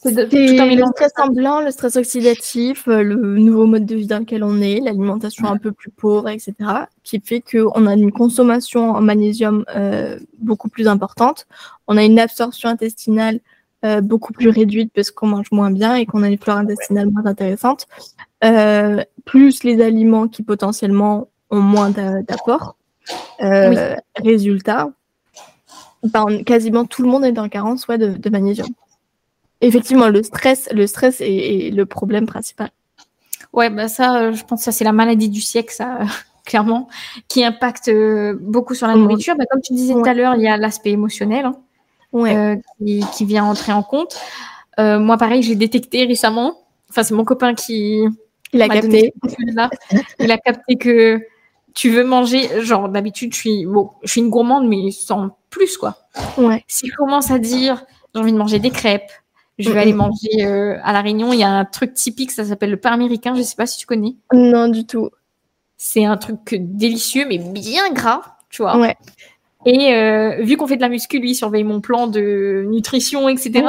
c'est le stress ambulant, le stress oxydatif, euh, le nouveau mode de vie dans lequel on est, l'alimentation un peu plus pauvre, etc., qui fait qu'on a une consommation en magnésium euh, beaucoup plus importante. On a une absorption intestinale euh, beaucoup plus réduite parce qu'on mange moins bien et qu'on a une flore intestinale moins intéressante. plus les aliments qui potentiellement ont moins d'apport. Résultat, ben, quasiment tout le monde est dans carence ouais, de, magnésium. Effectivement, le stress, le stress est, le problème principal. Ouais, bah ça, euh, je pense que ça c'est la maladie du siècle, ça, (laughs) clairement, qui impacte euh, beaucoup sur la nourriture. Bah, comme tu disais tout à l'heure, il y a l'aspect émotionnel hein, euh, qui, vient entrer en compte. moi, pareil, j'ai détecté récemment. Enfin, c'est mon copain qui. Il a capté. Il a capté que tu veux manger, genre d'habitude, je suis, bon, je suis une gourmande, mais sans plus, quoi. Ouais. Si je commence à dire, j'ai envie de manger des crêpes, je vais aller manger euh, à La Réunion, il y a un truc typique, ça s'appelle le pain américain, je sais pas si tu connais. Non, du tout. C'est un truc délicieux, mais bien gras, tu vois. Ouais. Et euh, vu qu'on fait de la muscu, lui, il surveille mon plan de nutrition, etc.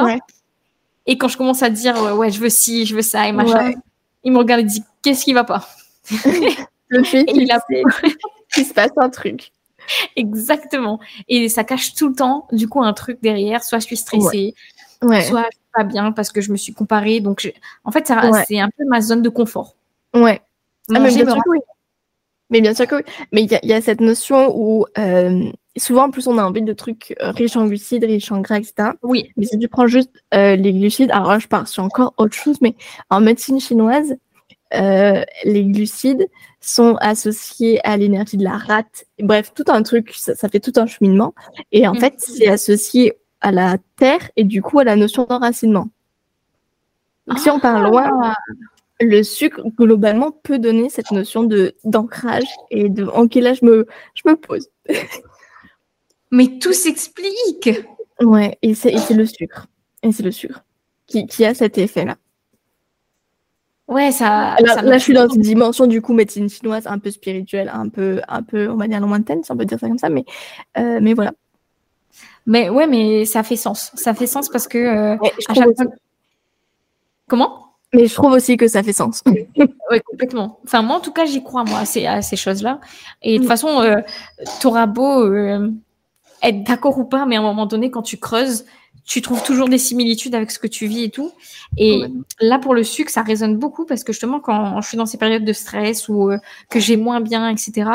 Et quand je commence à dire, ouais, je veux ci, je veux ça, et machin, il me regarde et dit, qu'est-ce qui va pas? (laughs) Le fait qu'il a... (laughs) qu'il se passe un truc. Exactement. Et ça cache tout le temps, du coup, un truc derrière. Soit je suis stressée, soit je suis pas bien parce que je me suis comparée. Donc, en fait, c'est un peu ma zone de confort. Ouais. Ah, mais, bien sûr que oui. mais bien sûr que oui. Mais il y, a cette notion où euh, souvent, en plus, on a envie de trucs euh, riches en glucides, riches en gras, etc. Oui. Mais si tu prends juste euh, les glucides, alors là, je pars sur encore autre chose, mais en médecine chinoise, les glucides, sont associés à l'énergie de la rate. Bref, tout un truc, ça, fait tout un cheminement. Et en mm. fait, c'est associé à la terre et du coup à la notion d'enracinement. Si on parle loin, ah. le sucre, globalement, peut donner cette notion de d'ancrage et de en quel âge je me, je me pose. (laughs) Mais tout s'explique. Ouais, et c'est le sucre. Et c'est le sucre qui, qui a cet effet-là. Ouais, ça. Là, je suis dans une dimension du coup médecine chinoise un peu spirituelle, un peu, un peu, on va dire lointaine, si on peut dire ça comme ça, mais, euh, mais voilà. Mais ouais, mais ça fait sens. Ça fait sens parce que euh, à chaque fois... Comment? Mais je trouve aussi que ça fait sens. (laughs) oui, complètement. Enfin, moi, en tout cas, j'y crois moi à ces, à ces choses-là. Et de toute mm. façon, euh, t'auras beau euh, être d'accord ou pas, mais à un moment donné, quand tu creuses, tu trouves toujours des similitudes avec ce que tu vis et tout. Et là, pour le sucre, ça résonne beaucoup parce que justement, quand je suis dans ces périodes de stress ou euh, que j'ai moins bien, etc.,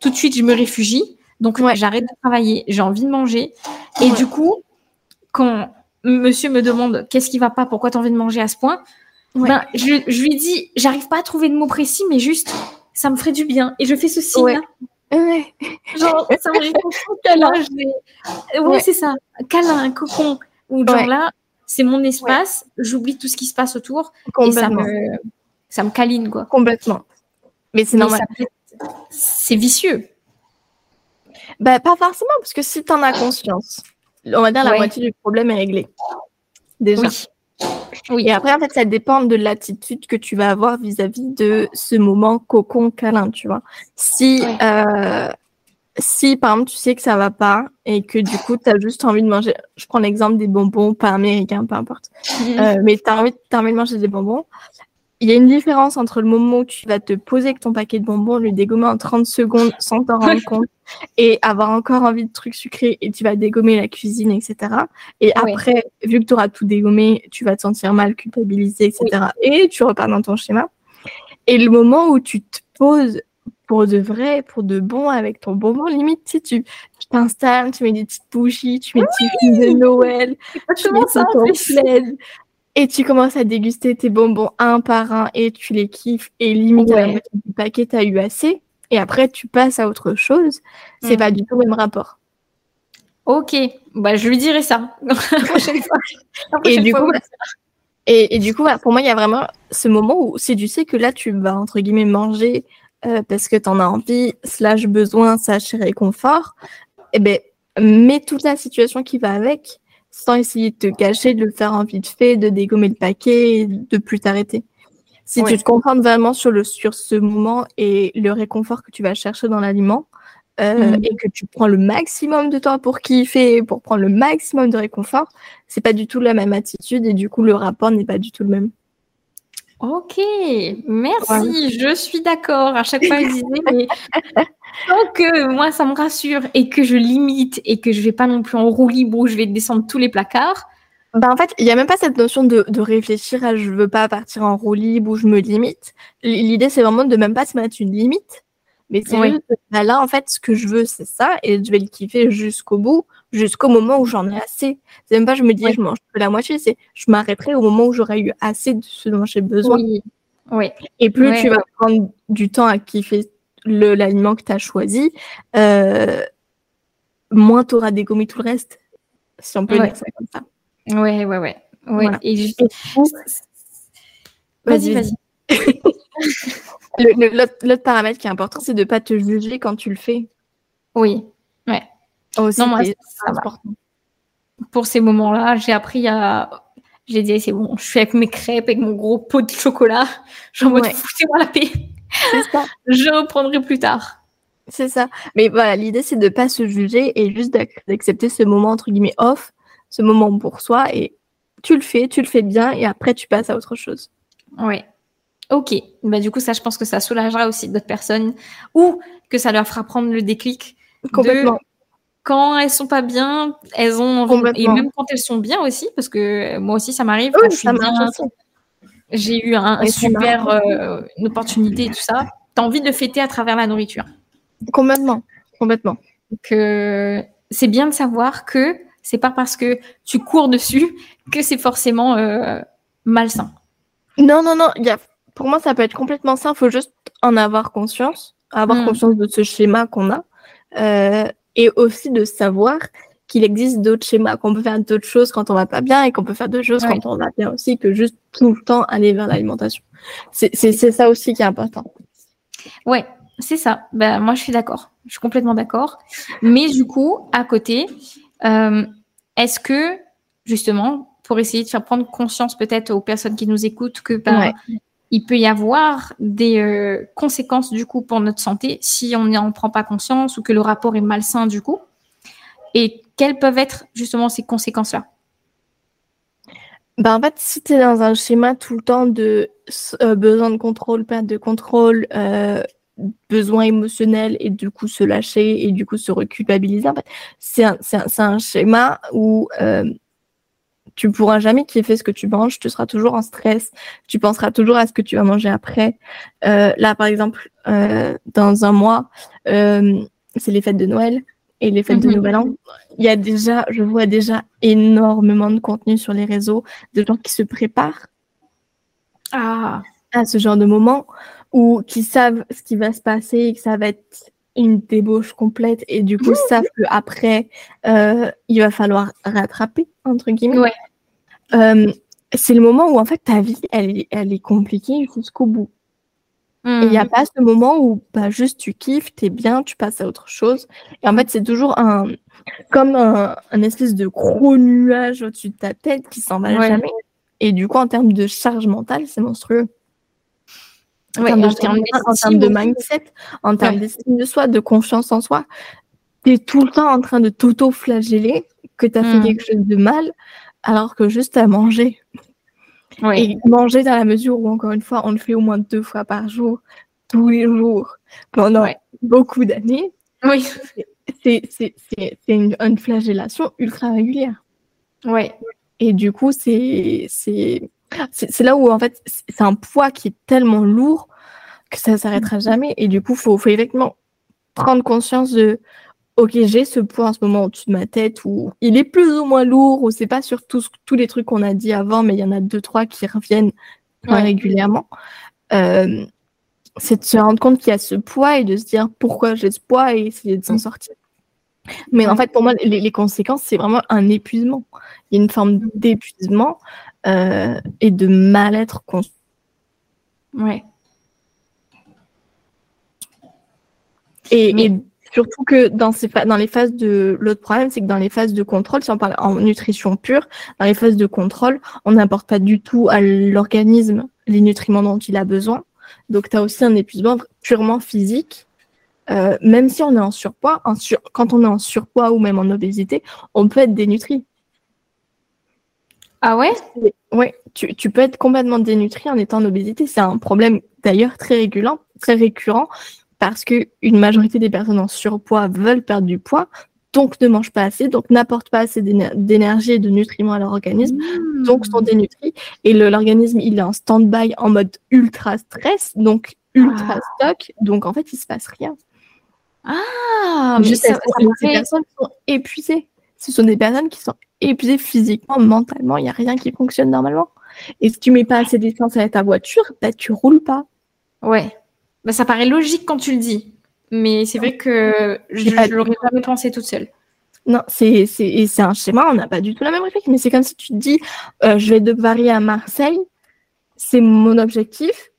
tout de suite, je me réfugie. Donc, j'arrête de travailler, j'ai envie de manger. Et du coup, quand monsieur me demande qu'est-ce qui va pas, pourquoi tu as envie de manger à ce point, ben, je, lui dis, j'arrive pas à trouver de mots précis, mais juste, ça me ferait du bien. Et je fais ce signe-là. Genre, ça me câlin. Ouais, c'est ça. Câlin, cocon. Ou genre là, c'est mon espace, j'oublie tout ce qui se passe autour. Et ça me, ça me câline, quoi. Complètement. Mais c'est normal. C'est vicieux. Bah, pas forcément, parce que si tu en as conscience, on va dire la moitié du problème est réglé. Déjà. Oui. Oui. Et après, en fait, ça dépend de l'attitude que tu vas avoir vis-à-vis de ce moment cocon câlin, tu vois. Si, euh, si, par exemple, tu sais que ça va pas et que du coup, tu as juste envie de manger, je prends l'exemple des bonbons, pas américains, peu importe, mhm. euh, mais tu as envie, as envie de manger des bonbons, il y a une différence entre le moment où tu vas te poser avec ton paquet de bonbons, le dégommer en 30 secondes sans t'en rendre (laughs) compte et avoir encore envie de trucs sucrés et tu vas dégommer la cuisine, etc. Et après, vu que tu auras tout dégommé, tu vas te sentir mal, culpabilisé, etc. Et tu repars dans ton schéma. Et le moment où tu te poses pour de vrai, pour de bon avec ton bonbon, limite, si tu t'installes, tu mets des petites bougies, tu mets des petites de Noël, tu mets ça, ton plaid, et tu commences à déguster tes bonbons un par un et tu les kiffes et limite à la moitié du paquet t'as eu assez et après tu passes à autre chose, c'est mm. pas du tout le même rapport. Ok, bah je lui dirai ça (laughs) la prochaine fois. et, du coup, et, du coup, pour moi, il y a vraiment ce moment où si tu sais que là tu vas entre guillemets manger euh, parce que tu en as envie, slash besoin, slash réconfort, eh ben mets toute la situation qui va avec sans essayer de te cacher, de le faire en vite fait, de dégommer le paquet, et de plus t'arrêter. Si tu te concentres vraiment sur, le, sur ce moment et le réconfort que tu vas chercher dans l'aliment, euh, mm. et que tu prends le maximum de temps pour kiffer, pour prendre le maximum de réconfort, c'est pas du tout la même attitude et du coup le rapport n'est pas du tout le même. Ok, merci, je suis d'accord. À chaque fois, je disais, mais (laughs) tant que moi, ça me rassure et que je limite et que je vais pas non plus en roue libre où je vais descendre tous les placards. Ben en fait, il n'y a même pas cette notion de, de, réfléchir à je veux pas partir en roue libre ou je me limite. L'idée, c'est vraiment de même pas se mettre une limite. Mais c'est bah là, en fait, ce que je veux, c'est ça et je vais le kiffer jusqu'au bout jusqu'au moment où j'en ai assez. C'est même pas je me dis je mange que la moitié, c'est je m'arrêterai au moment où j'aurai eu assez de ce dont j'ai besoin. Oui. Et plus tu vas prendre du temps à kiffer l'aliment que tu as choisi, euh, moins tu auras dégommé tout le reste, si on peut dire ça comme ça. Ouais, ouais, ouais. ouais. Et Vas-y, vas-y. (laughs) L'autre paramètre qui est important, c'est de ne pas te juger quand tu le fais. Oui, ouais. Oh, non, moi, Pour ces moments-là, j'ai appris à. J'ai dit, c'est bon, je suis avec mes crêpes, avec mon gros pot de chocolat. J'en mode, foutez-moi la paix. Ça. (laughs) je reprendrai plus tard. C'est ça. Mais voilà, l'idée, c'est de ne pas se juger et juste d'accepter ce moment, entre guillemets, off, ce moment pour soi. Et tu le fais, tu le fais bien, et après, tu passes à autre chose. Oui. Ok. Bah, du coup, ça, je pense que ça soulagera aussi d'autres personnes ou que ça leur fera prendre le déclic. Complètement quand elles sont pas bien, elles ont et même quand elles sont bien aussi, parce que moi aussi ça m'arrive. j'ai eu un, super euh, une opportunité et tout ça. T'as envie de fêter à travers la nourriture. Complètement, complètement. Que c'est bien de savoir que c'est pas parce que tu cours dessus que c'est forcément euh, malsain. Non, non, non. Y a, pour moi, ça peut être complètement sain. Il faut juste en avoir conscience, avoir hmm. conscience de ce schéma qu'on a. Euh, et aussi de savoir qu'il existe d'autres schémas, qu'on peut faire d'autres choses quand on va pas bien et qu'on peut faire d'autres choses quand on va bien aussi, que juste tout le temps aller vers l'alimentation. C'est ça aussi qui est important. Ouais, c'est ça. Ben, moi, je suis d'accord. Je suis complètement d'accord. Mais du coup, à côté, euh, est-ce que, justement, pour essayer de faire prendre conscience peut-être aux personnes qui nous écoutent que ben, il peut y avoir des euh, conséquences du coup pour notre santé si on n'en prend pas conscience ou que le rapport est malsain du coup. Et quelles peuvent être justement ces conséquences-là? Ben en fait, si tu es dans un schéma tout le temps de euh, besoin de contrôle, perte de contrôle, euh, besoin émotionnel et du coup se lâcher et du coup se reculpabiliser, en fait, c'est un, un, schéma où tu pourras jamais kiffer ce que tu manges, tu seras toujours en stress, tu penseras toujours à ce que tu vas manger après. Euh, là, par exemple, euh, dans un mois, euh, c'est les fêtes de Noël et les fêtes de mhm. Nouvel An. Il y a déjà, je vois déjà énormément de contenu sur les réseaux de gens qui se préparent ah. à ce genre de moment ou qui savent ce qui va se passer et que ça va être une débauche complète et du coup savent qu'après, euh, il va falloir rattraper, entre guillemets. Euh, c'est le moment où en fait ta vie, elle est, elle est compliquée jusqu'au bout. il n'y a pas ce moment où bah, juste tu kiffes, tu es bien, tu passes à autre chose. Et en fait, c'est toujours un, comme un, espèce de gros nuage au-dessus de ta tête qui s'en va jamais. Et du coup, en termes de charge mentale, c'est monstrueux en, termes, de, mindset, en termes d'estime de soi, de confiance en soi. Tu es tout le temps en train de t'auto-flageller que tu as fait hmm. quelque chose de mal, alors que juste à manger. Et manger dans la mesure où, encore une fois, on le fait au moins deux fois par jour, tous les jours, pendant beaucoup d'années. Oui. C'est une, une, flagellation ultra régulière. Ouais. Et du coup, c'est là où, en fait, c'est un poids qui est tellement lourd que ça ne s'arrêtera jamais. Et du coup, il faut, faut effectivement prendre conscience de ok, j'ai ce poids en ce moment au-dessus de ma tête où il est plus ou moins lourd, ou c'est pas sur tous, tous les trucs qu'on a dit avant, mais il y en a deux, trois qui reviennent régulièrement. Euh, c'est de se rendre compte qu'il y a ce poids et de se dire pourquoi j'ai ce poids et essayer de s'en sortir. Mais en fait, pour moi, les, conséquences, c'est vraiment un épuisement. Il y a une forme d'épuisement euh, et de mal-être constant. Ouais. Et, et, Surtout que dans, ces dans les phases de l'autre problème, c'est que dans les phases de contrôle, si on parle en nutrition pure, dans les phases de contrôle, on n'apporte pas du tout à l'organisme les nutriments dont il a besoin. Donc, tu as aussi un épuisement purement physique. Euh, même si on est en surpoids, en sur... quand on est en surpoids ou même en obésité, on peut être dénutri. Ah ouais? Ouais, tu, tu, peux être complètement dénutri en étant en obésité. C'est un problème d'ailleurs très régulier, très récurrent parce qu'une majorité des personnes en surpoids veulent perdre du poids, donc ne mangent pas assez, donc n'apportent pas assez d'énergie et de nutriments à leur organisme, donc sont dénutris. Et l'organisme, il est en stand-by en mode ultra stress, donc ultra ah. stock, donc en fait, il se passe rien. Ah, mais Juste ces personnes sont épuisées. Ce sont des personnes qui sont épuisées physiquement, mentalement, il n'y a rien qui fonctionne normalement. Et si tu mets pas assez d'essence à ta voiture, bah, tu roules pas. Ouais. Bah, ça paraît logique quand tu le dis, mais c'est vrai que je ne l'aurais jamais pensé toute seule. Non, c'est un schéma, on n'a pas du tout la même réflexion, mais c'est comme si tu te dis, euh, je vais de Paris à Marseille, c'est mon objectif,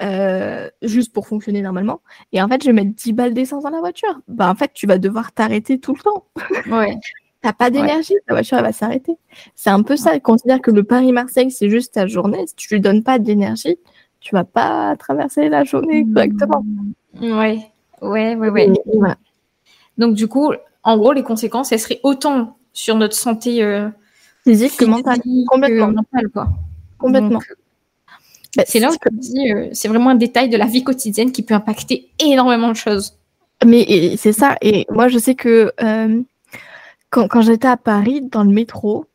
euh, juste pour fonctionner normalement, et en fait, je vais mettre 10 balles d'essence dans la voiture. Bah, en fait, tu vas devoir t'arrêter tout le temps. Ouais. T'as pas d'énergie, ta voiture elle va s'arrêter. C'est un peu ça. Considère que le Paris-Marseille, c'est juste ta journée. Si tu lui donnes pas d'énergie, tu vas pas traverser la journée correctement. Ouais, ouais, ouais, ouais. Donc du coup, en gros, les conséquences, elles seraient autant sur notre santé euh, physique, que mentale, complètement. quoi. Complètement. Bah, c'est là où je dis, euh, c'est vraiment un détail de la vie quotidienne qui peut impacter énormément de choses. Mais c'est ça. Et moi, je sais que euh, quand, quand j'étais à Paris, dans le métro,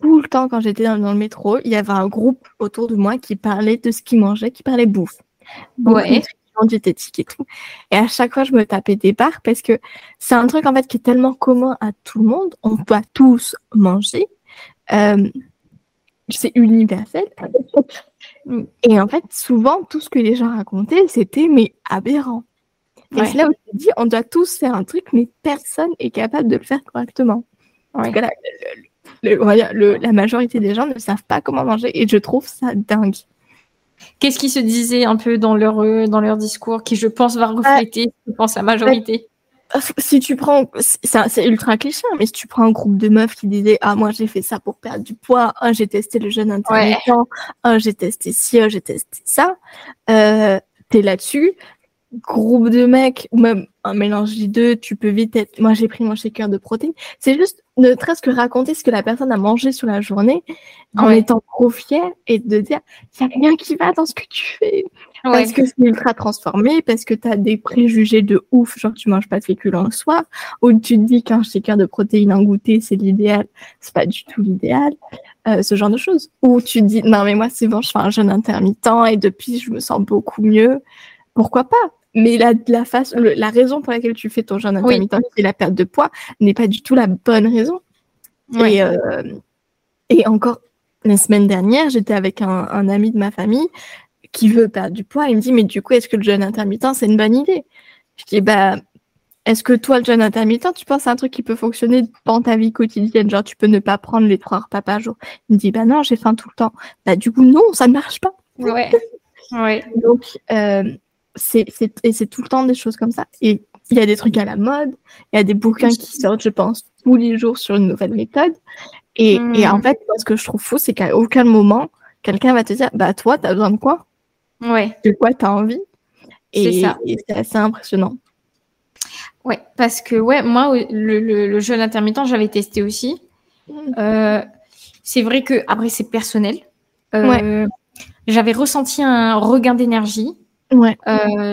tout le temps quand j'étais dans, le métro, il y avait un groupe autour de moi qui parlait de ce qu'ils mangeaient, qui parlait bouffe. Ouais. diététique et tout. Et à chaque fois, je me tapais des barres parce que c'est un truc en fait qui est tellement commun à tout le monde. On peut tous manger. Euh, c'est universel. (laughs) Et en fait, souvent, tout ce que les gens racontaient, c'était mais aberrant. Et c'est là où je dis, on doit tous faire un truc, mais personne est capable de le faire correctement. Ouais la majorité des gens ne savent pas comment manger et je trouve ça dingue. Qu'est-ce qui se disait un peu dans leur, euh, dans leur discours qui, je pense, va refléter, je pense, la majorité? Si tu prends, c'est ultra cliché, hein, mais si tu prends un groupe de meufs qui disaient Ah, moi j'ai fait ça pour perdre du poids, ah, j'ai testé le jeûne intermittent, ah, j'ai testé ci, ah, j'ai testé ça, euh, t'es là-dessus, groupe de mecs ou même un mélange des deux, tu peux vite être. Moi, j'ai pris mon shaker de protéines. C'est juste ne serait-ce que raconter ce que la personne a mangé sur la journée en étant trop fier et de dire il n'y a rien qui va dans ce que tu fais. Parce que c'est ultra transformé, parce que tu as des préjugés de ouf, genre tu manges pas de féculents le soir, ou tu te dis qu'un shaker de protéines en goûter, c'est l'idéal. C'est pas du tout l'idéal. Euh, ce genre de choses. Ou tu te dis non, mais moi, c'est bon, je fais un jeûne intermittent et depuis, je me sens beaucoup mieux. Pourquoi pas? Mais la, la, face, la raison pour laquelle tu fais ton jeûne intermittent et la perte de poids n'est pas du tout la bonne raison. Et, euh, et, encore, la semaine dernière, j'étais avec un, un, ami de ma famille qui veut perdre du poids. Il me dit, mais du coup, est-ce que le jeûne intermittent, c'est une bonne idée? Je dis, bah, est-ce que toi, le jeûne intermittent, tu penses à un truc qui peut fonctionner dans ta vie quotidienne? Genre, tu peux ne pas prendre les trois repas par jour. Il me dit, bah non, j'ai faim tout le temps. Bah, du coup, non, ça ne marche pas. Ouais. (laughs) ouais. Donc, euh, c'est, et c'est tout le temps des choses comme ça. Et il y a des trucs à la mode, il y a des bouquins qui sortent, je pense, tous les jours sur une nouvelle méthode. Et, et en hmm. fait, ce que je trouve fou, c'est qu'à aucun moment, quelqu'un va te dire, bah toi, t'as besoin de quoi? Ouais. De quoi t'as envie? Et c'est ça. Et c'est assez impressionnant. Ouais, parce que ouais, moi, le, le, jeûne intermittent, j'avais testé aussi. Hmm. Euh, c'est vrai que après, c'est personnel. j'avais ressenti un regain d'énergie ouais.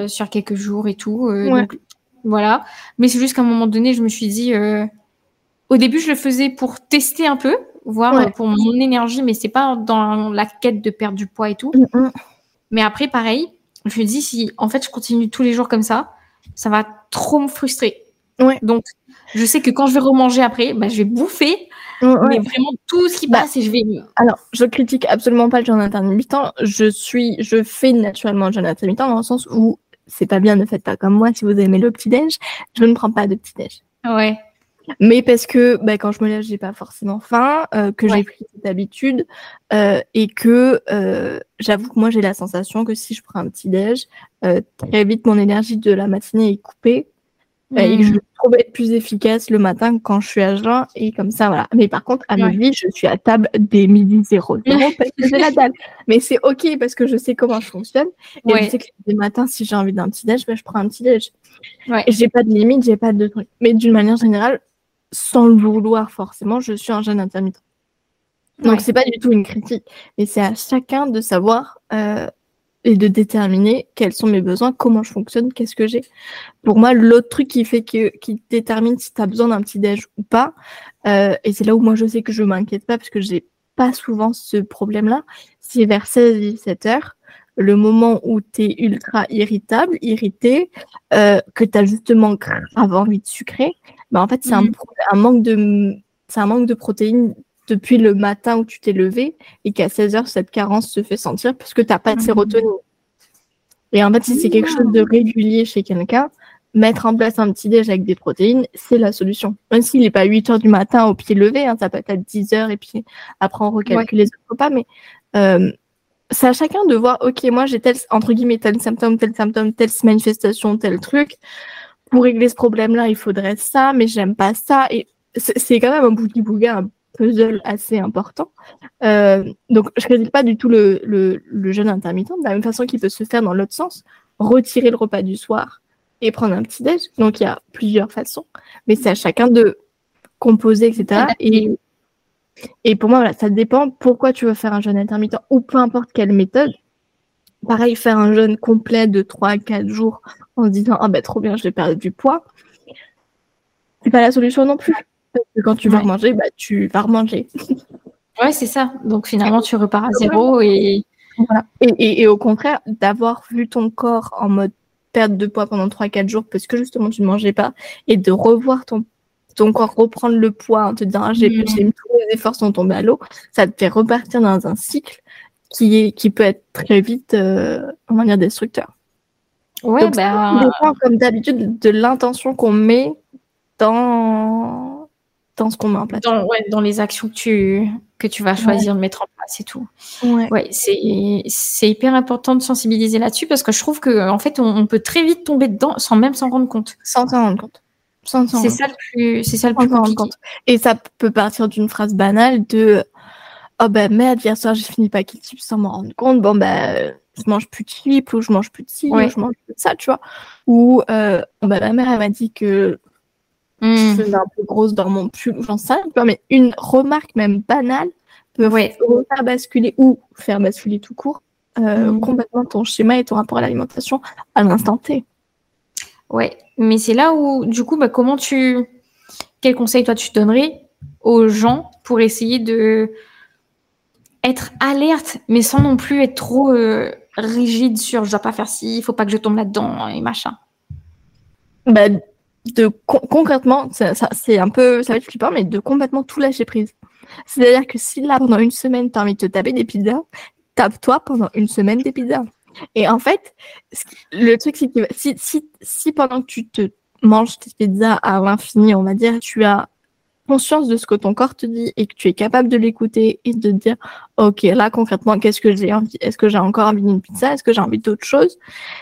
sur quelques jours et tout. Donc, voilà. Mais c'est juste qu'à un moment donné, je me suis dit, au début, je le faisais pour tester un peu, voir pour mon énergie, mais c'est pas dans la quête de perdre du poids et tout. Mm, mm. Mais après, pareil, je me dis si en fait je continue tous les jours comme ça, ça va trop me frustrer. Ouais. Donc, je sais que quand je vais remanger après, bah, je vais bouffer, mais vraiment tout ce qui bah, passe et je vais. Alors, je critique absolument pas le jeûne intermittent. Je suis, je fais naturellement le jeûne intermittent dans le sens où c'est pas bien, ne faites pas comme moi. Si vous aimez le petit déj, je ne prends pas de petit déj. Ouais mais parce que bah, quand je me lève, j'ai pas forcément faim, euh, que j'ai pris cette habitude euh, et que euh, j'avoue que moi j'ai la sensation que si je prends un petit déj, très vite mon énergie de la matinée est coupée et que je mmh. trouve être plus efficace le matin quand je suis à jeun et comme ça voilà. Mais par contre à midi, je suis à table des midi zéro parce que j'ai la dalle. Mais c'est ok parce que je sais comment je fonctionne et je sais que les matins si j'ai envie d'un petit déj, bah, je prends un petit déj. Ouais. J'ai pas de limite, j'ai pas de truc. Mais d'une manière générale, sans le vouloir forcément, je suis un jeune intermittent. Donc c'est pas du tout une critique, mais c'est à chacun de savoir euh, et de déterminer quels sont mes besoins, comment je fonctionne, qu'est-ce que j'ai. Pour moi, l'autre truc qui fait que qui détermine si tu as besoin d'un petit déj ou pas, euh, et c'est là où moi je sais que je m'inquiète pas parce que j'ai pas souvent ce problème-là, c'est vers 16-17 heures le moment où tu es ultra irritable, irrité, euh, que tu as justement grave envie de sucrer, bah en fait, c'est un, mhm. un, manque de, c'est un manque de protéines depuis le matin où tu t'es levé et qu'à 16 heures, cette carence se fait sentir parce que tu n'as pas de mhm. sérotonine. Et en fait, si c'est quelque chose de régulier chez quelqu'un, mettre en place un petit déj avec des protéines, c'est la solution. Même s'il n'est pas 8 heures du matin au pied levé, hein, ça peut être 10 heures et puis après on recalcule les autres repas, mais euh, c'est à chacun de voir, ok, moi j'ai tel, entre guillemets, tel symptôme, tel symptôme, telle manifestation, tel truc. Pour régler ce problème-là, il faudrait ça, mais j'aime pas ça. Et c'est quand même un bougie-bouga, un puzzle assez important. Euh, donc, je ne pas du tout le, le, le, jeûne intermittent, de la même façon qu'il peut se faire dans l'autre sens. Retirer le repas du soir et prendre un petit déj. Donc, il y a plusieurs façons, mais c'est à chacun de composer, etc. Et et pour moi, voilà, ça dépend pourquoi tu veux faire un jeûne intermittent ou peu importe quelle méthode. Pareil, faire un jeûne complet de 3 à 4 jours en se disant Ah ben trop bien, je vais perdre du poids. C'est pas la solution non plus. Parce que quand tu vas manger, bah, tu vas remanger. ouais, c'est ça. Donc finalement, tu repars à zéro et. Voilà. Et, et, au contraire, d'avoir vu ton corps en mode perte de poids pendant 3-4 jours parce que justement tu ne mangeais pas et de revoir ton ton corps reprendre le poids en te disant ah, j'ai mmh. tous les efforts sont tombés à l'eau, ça te fait repartir dans un cycle qui est qui peut être très vite euh, on va dire destructeur. Ouais, Donc, bah... dépend comme d'habitude de l'intention qu'on met dans dans ce qu'on met en place. Dans, ouais, dans les actions que tu que tu vas choisir de mettre en place et tout. Ouais, ouais c'est c'est hyper important de sensibiliser là-dessus parce que je trouve que en fait on, on peut très vite tomber dedans sans même s'en rendre compte. Sans s'en rendre compte. C'est ça le plus, c'est ça le plus compliqué. Et ça peut partir d'une phrase banale de oh ben merde hier soir j'ai fini pas qui chips sans m'en rendre compte bon ben je mange plus de chips ou je mange plus de ci ou je mange plus de ça tu vois ou euh, ben, ma mère elle m'a dit que je hmm. faisais un peu grosse dans mon pull j'en sais pas mais une remarque même banale peut faire basculer ou faire basculer tout court euh, hmm. complètement ton schéma et ton rapport à l'alimentation à l'instant T. Ouais, mais c'est là où, du coup, bah, comment tu. Quel conseil, toi, tu donnerais aux gens pour essayer de être alerte, mais sans non plus être trop euh, rigide sur je dois pas faire ci, il faut pas que je tombe là-dedans et machin? Bah, de concrètement, ça, c'est un peu, ça va être flippant, mais de complètement tout lâcher prise. C'est-à-dire que si là, pendant une semaine, tu as envie de te taper des pizzas, tape-toi pendant une semaine des pizzas. Et en fait, le truc, c'est que si, si, si pendant que tu te manges tes pizzas à l'infini, on va dire, tu as conscience de ce que ton corps te dit et que tu es capable de l'écouter et de dire ok là concrètement qu'est-ce que j'ai envie? Est-ce que j'ai encore envie d'une pizza? Est-ce que j'ai envie d'autre chose?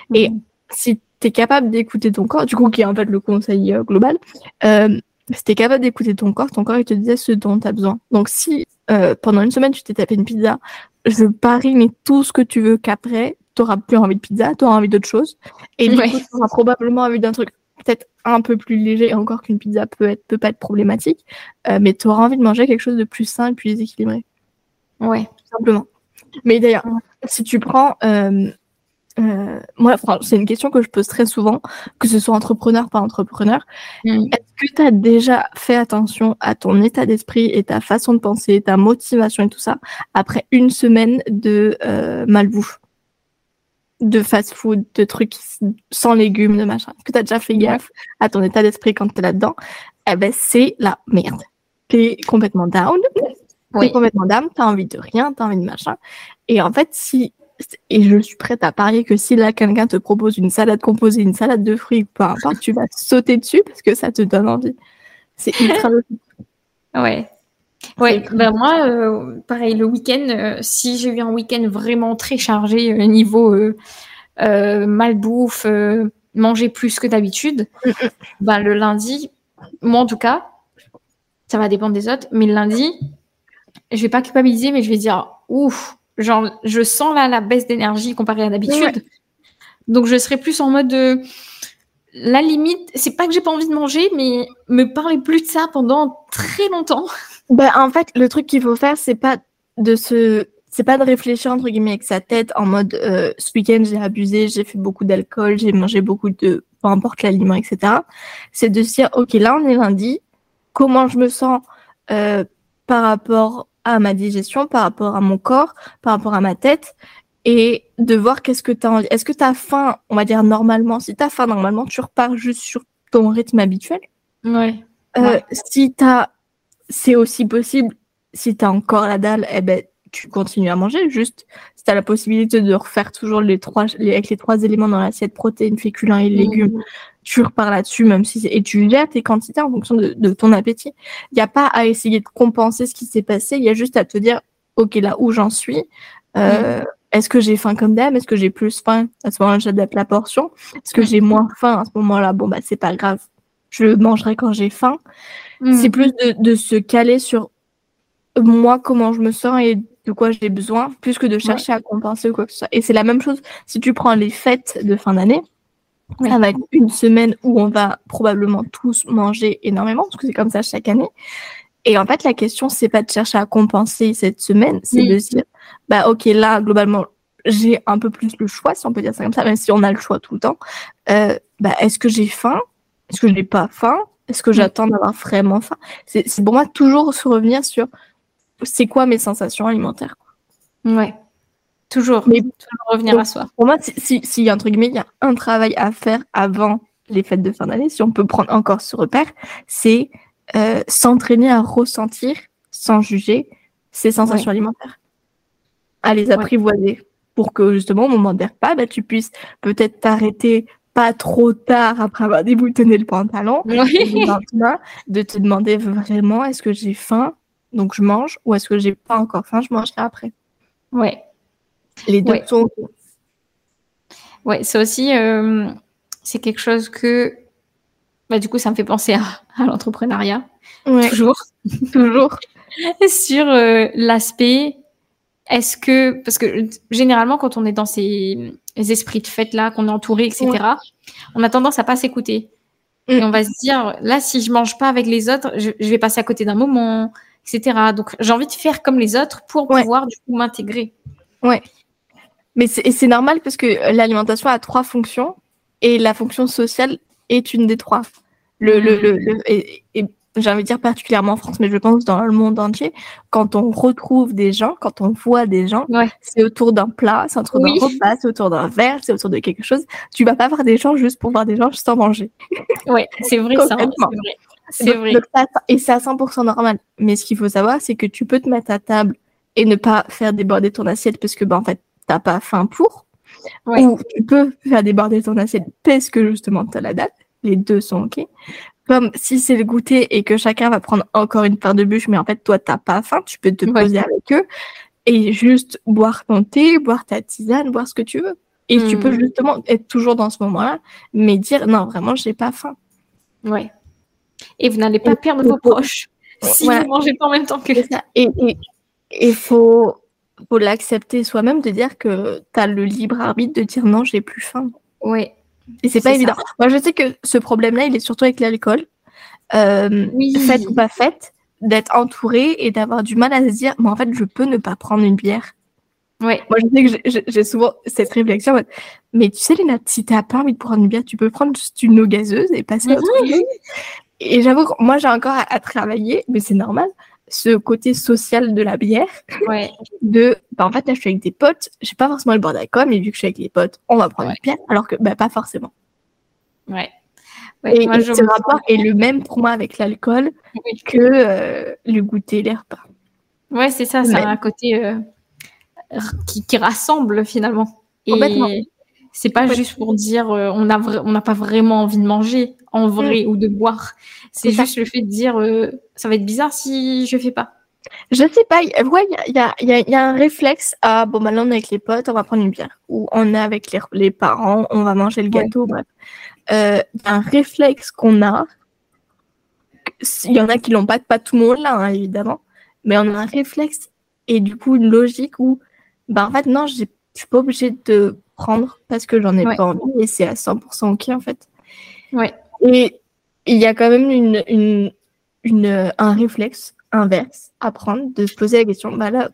Mhm. Si tu es capable d'écouter ton corps du coup qui est en fait le conseil euh, global euh, si tu es capable d'écouter ton corps ton corps il te disait ce dont tu as besoin donc si euh, pendant une semaine tu t'es tapé une pizza je parie mais tout ce que tu veux qu'après t'auras plus envie de pizza, t'auras envie d'autre chose. Et du coup, tu auras probablement envie d'un truc peut-être un peu plus léger, encore qu'une pizza peut être peut pas être problématique, euh, mais tu auras envie de manger quelque chose de plus sain et plus équilibré. Ouais. Tout simplement. Mais d'ailleurs, si tu prends euh, euh, moi, c'est une question que je pose très souvent, que ce soit entrepreneur, pas entrepreneur. Mm. Est-ce que tu as déjà fait attention à ton état d'esprit et ta façon de penser, ta motivation et tout ça, après une semaine de euh, malbouffe, de fast-food, de trucs sans légumes, de machin Est-ce que tu as déjà fait gaffe à ton état d'esprit quand tu es là-dedans? Eh ben, c'est la merde. Tu es complètement down. Tu es complètement down, tu as envie de rien, tu as envie de machin. Et en fait, si et je suis prête à parier que si là quelqu'un te propose une salade composée, une salade de fruits, peu importe, tu vas sauter dessus parce que ça te donne envie. C'est ultra logique. (laughs) Ouais. Ouais, ben moi, euh, pareil, le week-end, euh, si j'ai eu un week-end vraiment très chargé euh, niveau malbouffe, manger plus que d'habitude, ben le lundi, moi en tout cas, ça va dépendre des autres, mais le lundi, je vais pas culpabiliser, mais je vais dire, ouf, Genre, je sens là la baisse d'énergie comparée à d'habitude. Donc, je serai plus en mode de. La limite, c'est pas que j'ai pas envie de manger, mais me parler plus de ça pendant très longtemps. (laughs) Ben, en fait, le truc qu'il faut faire, c'est pas de se. C'est pas de réfléchir entre guillemets avec sa tête en mode euh, ce week-end j'ai abusé, j'ai fait beaucoup d'alcool, j'ai mangé beaucoup de peu importe l'aliment, etc. C'est de se dire ok là on est lundi, comment je me sens euh, par rapport à ma digestion, par rapport à mon corps, par rapport à ma tête, et de voir qu'est-ce que tu as envie. Est-ce que tu as faim, on va dire normalement? Si tu as faim normalement, tu repars juste sur ton rythme habituel. Ouais. Euh, Si tu as, c'est aussi possible, si tu as encore la dalle, eh ben, tu continues à manger. Juste, si tu as la possibilité de refaire toujours les trois, avec les trois éléments dans l'assiette, protéines, féculents et légumes, mmh tu repars là-dessus, même si et tu gères tes quantités en fonction de, ton appétit. Il n'y a pas à essayer de compenser ce qui s'est passé. Il y a juste à te dire, ok, là où j'en suis, euh, mm. est-ce que j'ai faim comme d'hab? Est-ce que j'ai plus faim? À ce moment-là, j'adapte la portion. Est-ce que j'ai mm. moins faim à ce moment-là? Bon, bah, c'est pas grave. Je mangerai quand j'ai faim. Mm. C'est plus de, de, se caler sur moi, comment je me sens et de quoi j'ai besoin, plus que de chercher à compenser ou quoi que ce soit. Et c'est la même chose si tu prends les fêtes de fin d'année. Ça va être une semaine où on va probablement tous manger énormément, parce que c'est comme ça chaque année. Et en fait, la question, c'est pas de chercher à compenser cette semaine, c'est de se dire, bah ok, là, globalement, j'ai un peu plus le choix, si on peut dire ça comme ça, même si on a le choix tout le temps. Euh, bah, est-ce que j'ai faim? Est-ce que je n'ai pas faim? Est-ce que j'attends d'avoir vraiment faim? C'est pour moi toujours se revenir sur c'est quoi mes sensations alimentaires. Ouais. Toujours, mais revenir à soi. Pour moi, si, si, entre guillemets, il y a un travail à faire avant les fêtes de fin d'année, si on peut prendre encore ce repère, c'est euh, s'entraîner à ressentir, sans juger, ses sensations alimentaires. À les apprivoiser. Pour que justement, au moment des repas, bah, tu puisses peut-être t'arrêter pas trop tard après avoir déboutonné le pantalon, (laughs) de te demander vraiment est-ce que j'ai faim, donc je mange, ou est-ce que j'ai pas encore faim, je mangerai après. Ouais, les deux ouais. sont. Ouais, c'est aussi euh, c'est quelque chose que bah, du coup ça me fait penser à, (laughs) l'entrepreneuriat. Toujours. (laughs) Toujours. Sur euh, l'aspect est-ce que parce que généralement quand on est dans ces esprits de fête là qu'on est entouré etc on a tendance à pas s'écouter. Mm. et on va se dire là si je mange pas avec les autres je, vais passer à côté d'un moment etc donc j'ai envie de faire comme les autres pour pouvoir du coup m'intégrer. Ouais mais c'est normal parce que l'alimentation a trois fonctions et la fonction sociale est une des trois. Le, le, le, et, j'ai envie de dire particulièrement en France, mais je pense dans le monde entier, quand on retrouve des gens, quand on voit des gens, c'est autour d'un plat, c'est autour d'un repas, c'est autour d'un verre, c'est autour de quelque chose. Tu vas pas voir des gens juste pour voir des gens juste en manger. Ouais, c'est vrai ça. C'est vrai. vrai. et c'est à 100% normal. Mais ce qu'il faut savoir, c'est que tu peux te mettre à table et ne pas faire déborder ton assiette parce que, bah, en fait, t'as pas faim pour, ou tu peux faire déborder ton assiette parce que justement tu as la date. Les deux sont ok. Comme si c'est le goûter et que chacun va prendre encore une part de bûche, mais en fait toi t'as pas faim, tu peux te poser avec eux et juste boire ton thé, boire ta tisane, boire ce que tu veux. Et tu peux hmm. justement être toujours dans ce moment-là, mais dire non, vraiment, j'ai pas faim. Ouais. Et vous n'allez pas perdre vos proches si vous mangez pas en même temps que ça. Et il faut, faut l'accepter soi-même, de dire que tu as le libre arbitre de dire non, j'ai plus faim. Oui. Et c'est pas évident. Moi, je sais que ce problème-là, il est surtout avec l'alcool. Euh, oui. Fait ou pas fait, d'être entouré et d'avoir du mal à se dire, mais en fait, je peux ne pas prendre une bière. Ouais. Moi, je sais que j'ai souvent cette réflexion. Mais tu sais, Léna, si t'as pas envie de prendre une bière, tu peux prendre juste une eau gazeuse et passer à autre chose. Et j'avoue que moi, j'ai encore à, à travailler, mais c'est normal, ce côté social de la bière. Ouais. De, bah, en fait, là, je suis avec des potes, j'ai pas forcément le bord d'alcool, mais vu que je suis avec les potes, on va prendre Ouais. une bière, alors que, bah, pas forcément. Ouais. Ouais, Et, moi, et je ce me rapport sens- est le même pour moi avec l'alcool Oui. que euh, le goûter, les repas. Ouais, c'est ça, c'est Ouais. un côté euh, qui, qui rassemble finalement. Complètement. Et c'est pas juste pour dire euh, on a on n'a pas vraiment envie de manger en vrai ou de boire. C'est Mm. Ça. juste le fait de dire euh, ça va être bizarre si je fais pas. Je sais pas, ouais, il y a, y, a, y, a, un réflexe à bon, bah là on est avec les potes, on va prendre une bière. Ou on est avec les, les parents, on va manger le Ouais. gâteau, bref. Euh, y a un réflexe qu'on a. Il y en a qui l'ont pas, pas tout le monde là, hein, évidemment. Mais on a un réflexe et du coup une logique où, bah en fait, non, je suis pas obligée de prendre parce que j'en ai Ouais. pas envie et c'est à 100% ok en fait. Ouais. Et il y a quand même une, une, une, un réflexe inverse à prendre, de se poser la question, bah là,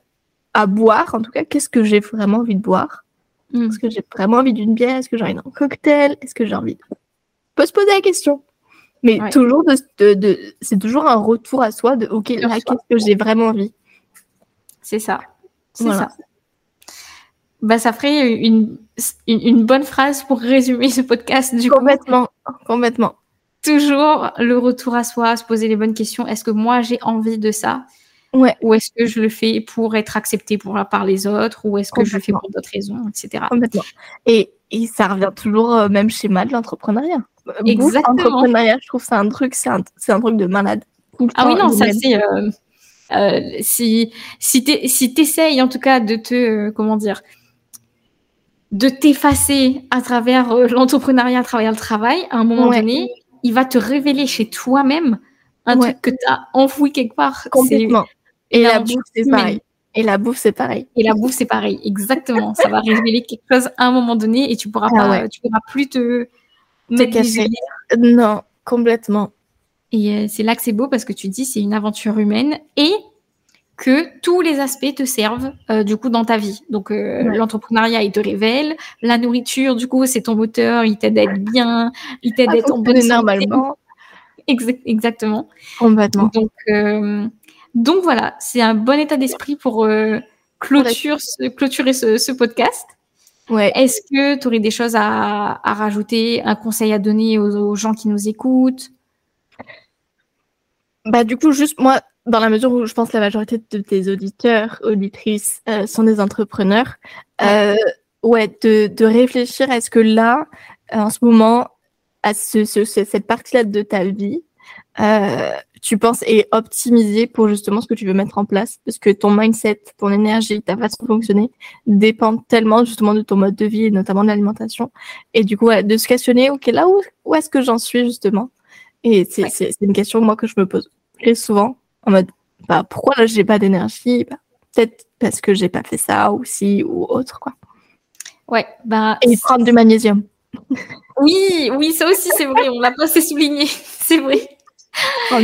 à boire, en tout cas, qu'est-ce que j'ai vraiment envie de boire? Mm. Est-ce que j'ai vraiment envie d'une bière? Est-ce que j'ai envie d'un cocktail? Est-ce que j'ai envie de... On peut se poser la question. Mais Ouais. toujours, de, de, de- c'est toujours un retour à soi de, ok, là, qu'est-ce que j'ai vraiment envie? C'est ça. C'est Voilà. ça. Bah, ça ferait une, une, une bonne phrase pour résumer ce podcast. Du coup, Complètement, complètement. toujours le retour à soi, se poser les bonnes questions. Est-ce que moi j'ai envie de ça? Ouais, Ou est-ce que je le fais pour être accepté pour, par les autres? Ou est-ce que je le fais Complètement. pour d'autres raisons, etc. complètement. Et, et ça revient toujours au même schéma de l'entrepreneuriat. Euh, Exactement. L'entrepreneuriat, je trouve que c'est un truc, c'est un, c'est un truc de malade. Tout le Ah oui, non, ça c'est. euh, euh, si si tu si t'essayes en tout cas de te. euh, comment dire de t'effacer à travers euh, l'entrepreneuriat, à travers le travail, à un moment Ouais. donné, il va te révéler chez toi-même un Ouais. truc que tu as enfoui quelque part. Complètement. Et la bouffe, c'est pareil. Et la bouffe, c'est pareil. Et la bouffe, c'est pareil, exactement. Ça va révéler quelque chose à un moment donné et tu pourras Ah pas, ouais. tu pourras plus te mettre cacher. Non, complètement. Et euh, c'est là que c'est beau parce que tu dis c'est une aventure humaine et que tous les aspects te servent euh, du coup dans ta vie. Donc euh, Ouais. l'entrepreneuriat il te révèle, la nourriture du coup c'est ton moteur, il t'aide à être bien, il t'aide À être en bonne santé. normalement. Exact- exactement. Complètement. Donc euh, donc voilà, c'est un bon état d'esprit pour clôture, clôturer ce, ce podcast. Ouais. Est-ce que tu aurais des choses à, à rajouter, un conseil à donner aux, aux gens qui nous écoutent? Bah, du coup, juste moi, dans la mesure où je pense que la majorité de tes auditeurs, auditrices euh, sont des entrepreneurs, euh, ouais, de, de réfléchir à ce que là, euh, en ce moment, à ce, ce- ce- cette partie-là de ta vie, euh, tu penses est optimisée pour justement ce que tu veux mettre en place, parce que ton mindset, ton énergie, ta façon de fonctionner dépendent tellement justement de ton mode de vie et notamment de l'alimentation. Et du coup, ouais, de se questionner, ok, là où, où est-ce que j'en suis justement? Et c'est Ouais. une question moi que je me pose très souvent en mode bah pourquoi là j'ai pas d'énergie? Bah, peut-être parce que j'ai pas fait ça ou si ou autre quoi. Ouais, bah et prendre du magnésium. (laughs) Oui, oui, ça aussi c'est vrai, on l'a pas assez souligné, (laughs) c'est vrai.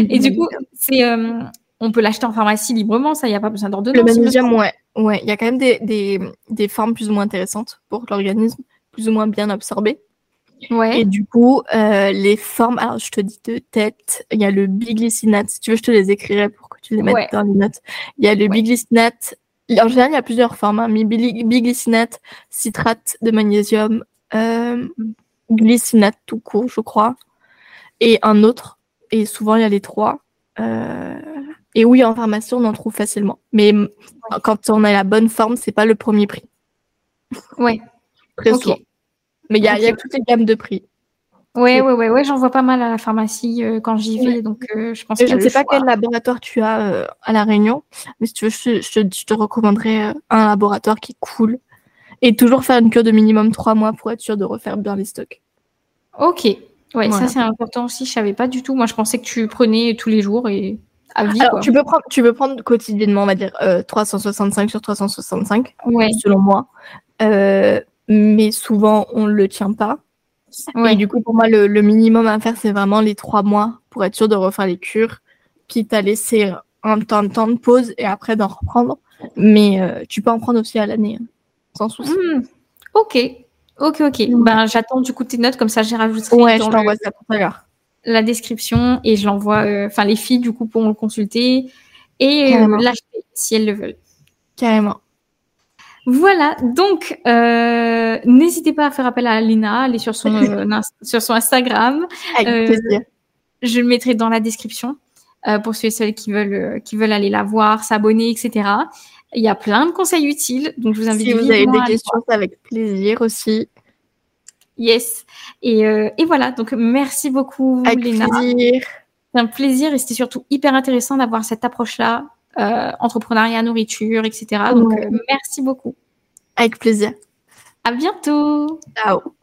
Et du coup, c'est, euh, on peut l'acheter en pharmacie librement, ça, il n'y a pas besoin d'ordonnance. le magnésium ouais ouais il y a quand même des, des, des formes plus ou moins intéressantes pour l'organisme plus ou moins bien absorbé Ouais. et du coup euh, les formes alors je te dis de tête il y a le biglycinate. Si tu veux je te les écrirai pour que tu les mettes Ouais. dans les notes. Il y a le biglycinate. En général il y a plusieurs formes hein, mais biglycinate citrate de magnésium euh, glycinate tout court je crois. Et un autre et souvent il y a les trois. Euh, et oui en pharmacie on en trouve facilement. Mais quand on a la bonne forme c'est pas le premier prix. Ouais. très Ok. souvent mais il y a, y toutes les gammes de prix Ouais, Et- ouais, ouais, ouais, j'en vois pas mal à la pharmacie euh, quand j'y vais, Ouais. donc euh, je pense Et je ne sais pas quel laboratoire tu as euh, à La Réunion, mais si tu veux, je, je te- je te recommanderais un laboratoire qui est cool. Et toujours faire une cure de minimum trois mois pour être sûr de refaire bien les stocks. Ok. Ouais, Voilà. ça c'est important aussi, je savais pas du tout. Moi, je pensais que tu prenais tous les jours et à vie, Alors, quoi. tu peux, prendre, tu peux prendre quotidiennement, on va dire, euh, 365 sur 365, Ouais, selon moi. Mais souvent, on ne le tient pas. ouais. Et du coup, pour moi, le, le minimum à faire, c'est vraiment les trois mois pour être sûr de refaire les cures, quitte à laisser un temps, un temps de pause et après d'en reprendre. Mais euh, tu peux en prendre aussi à l'année. hein. sans souci. Hmm. Ok, ok, ok. Ben, j'attends du coup tes notes, comme ça, j'ai rajouté ouais, dans je ça tout à l'heure. la description et je l'envoie. euh, Enfin, les filles, du coup, pourront le consulter et euh, l'acheter si elles le veulent. Carrément. Voilà, donc euh, n'hésitez pas à faire appel à Lina, aller sur son, (laughs) euh, sur son Instagram. Avec Euh, plaisir. Je le mettrai dans la description euh, pour ceux et celles qui veulent, qui veulent aller la voir, s'abonner, etc. Il y a plein de conseils utiles, donc je vous invite Si vous avez des questions, c'est avec plaisir aussi. Yes. Et, euh, et voilà, donc merci beaucoup, Avec Léna. C'est un plaisir et c'était surtout hyper intéressant d'avoir cette approche-là, entrepreneuriat, nourriture, etc. Donc Ouais. euh, merci beaucoup. Avec plaisir. À bientôt. Ciao.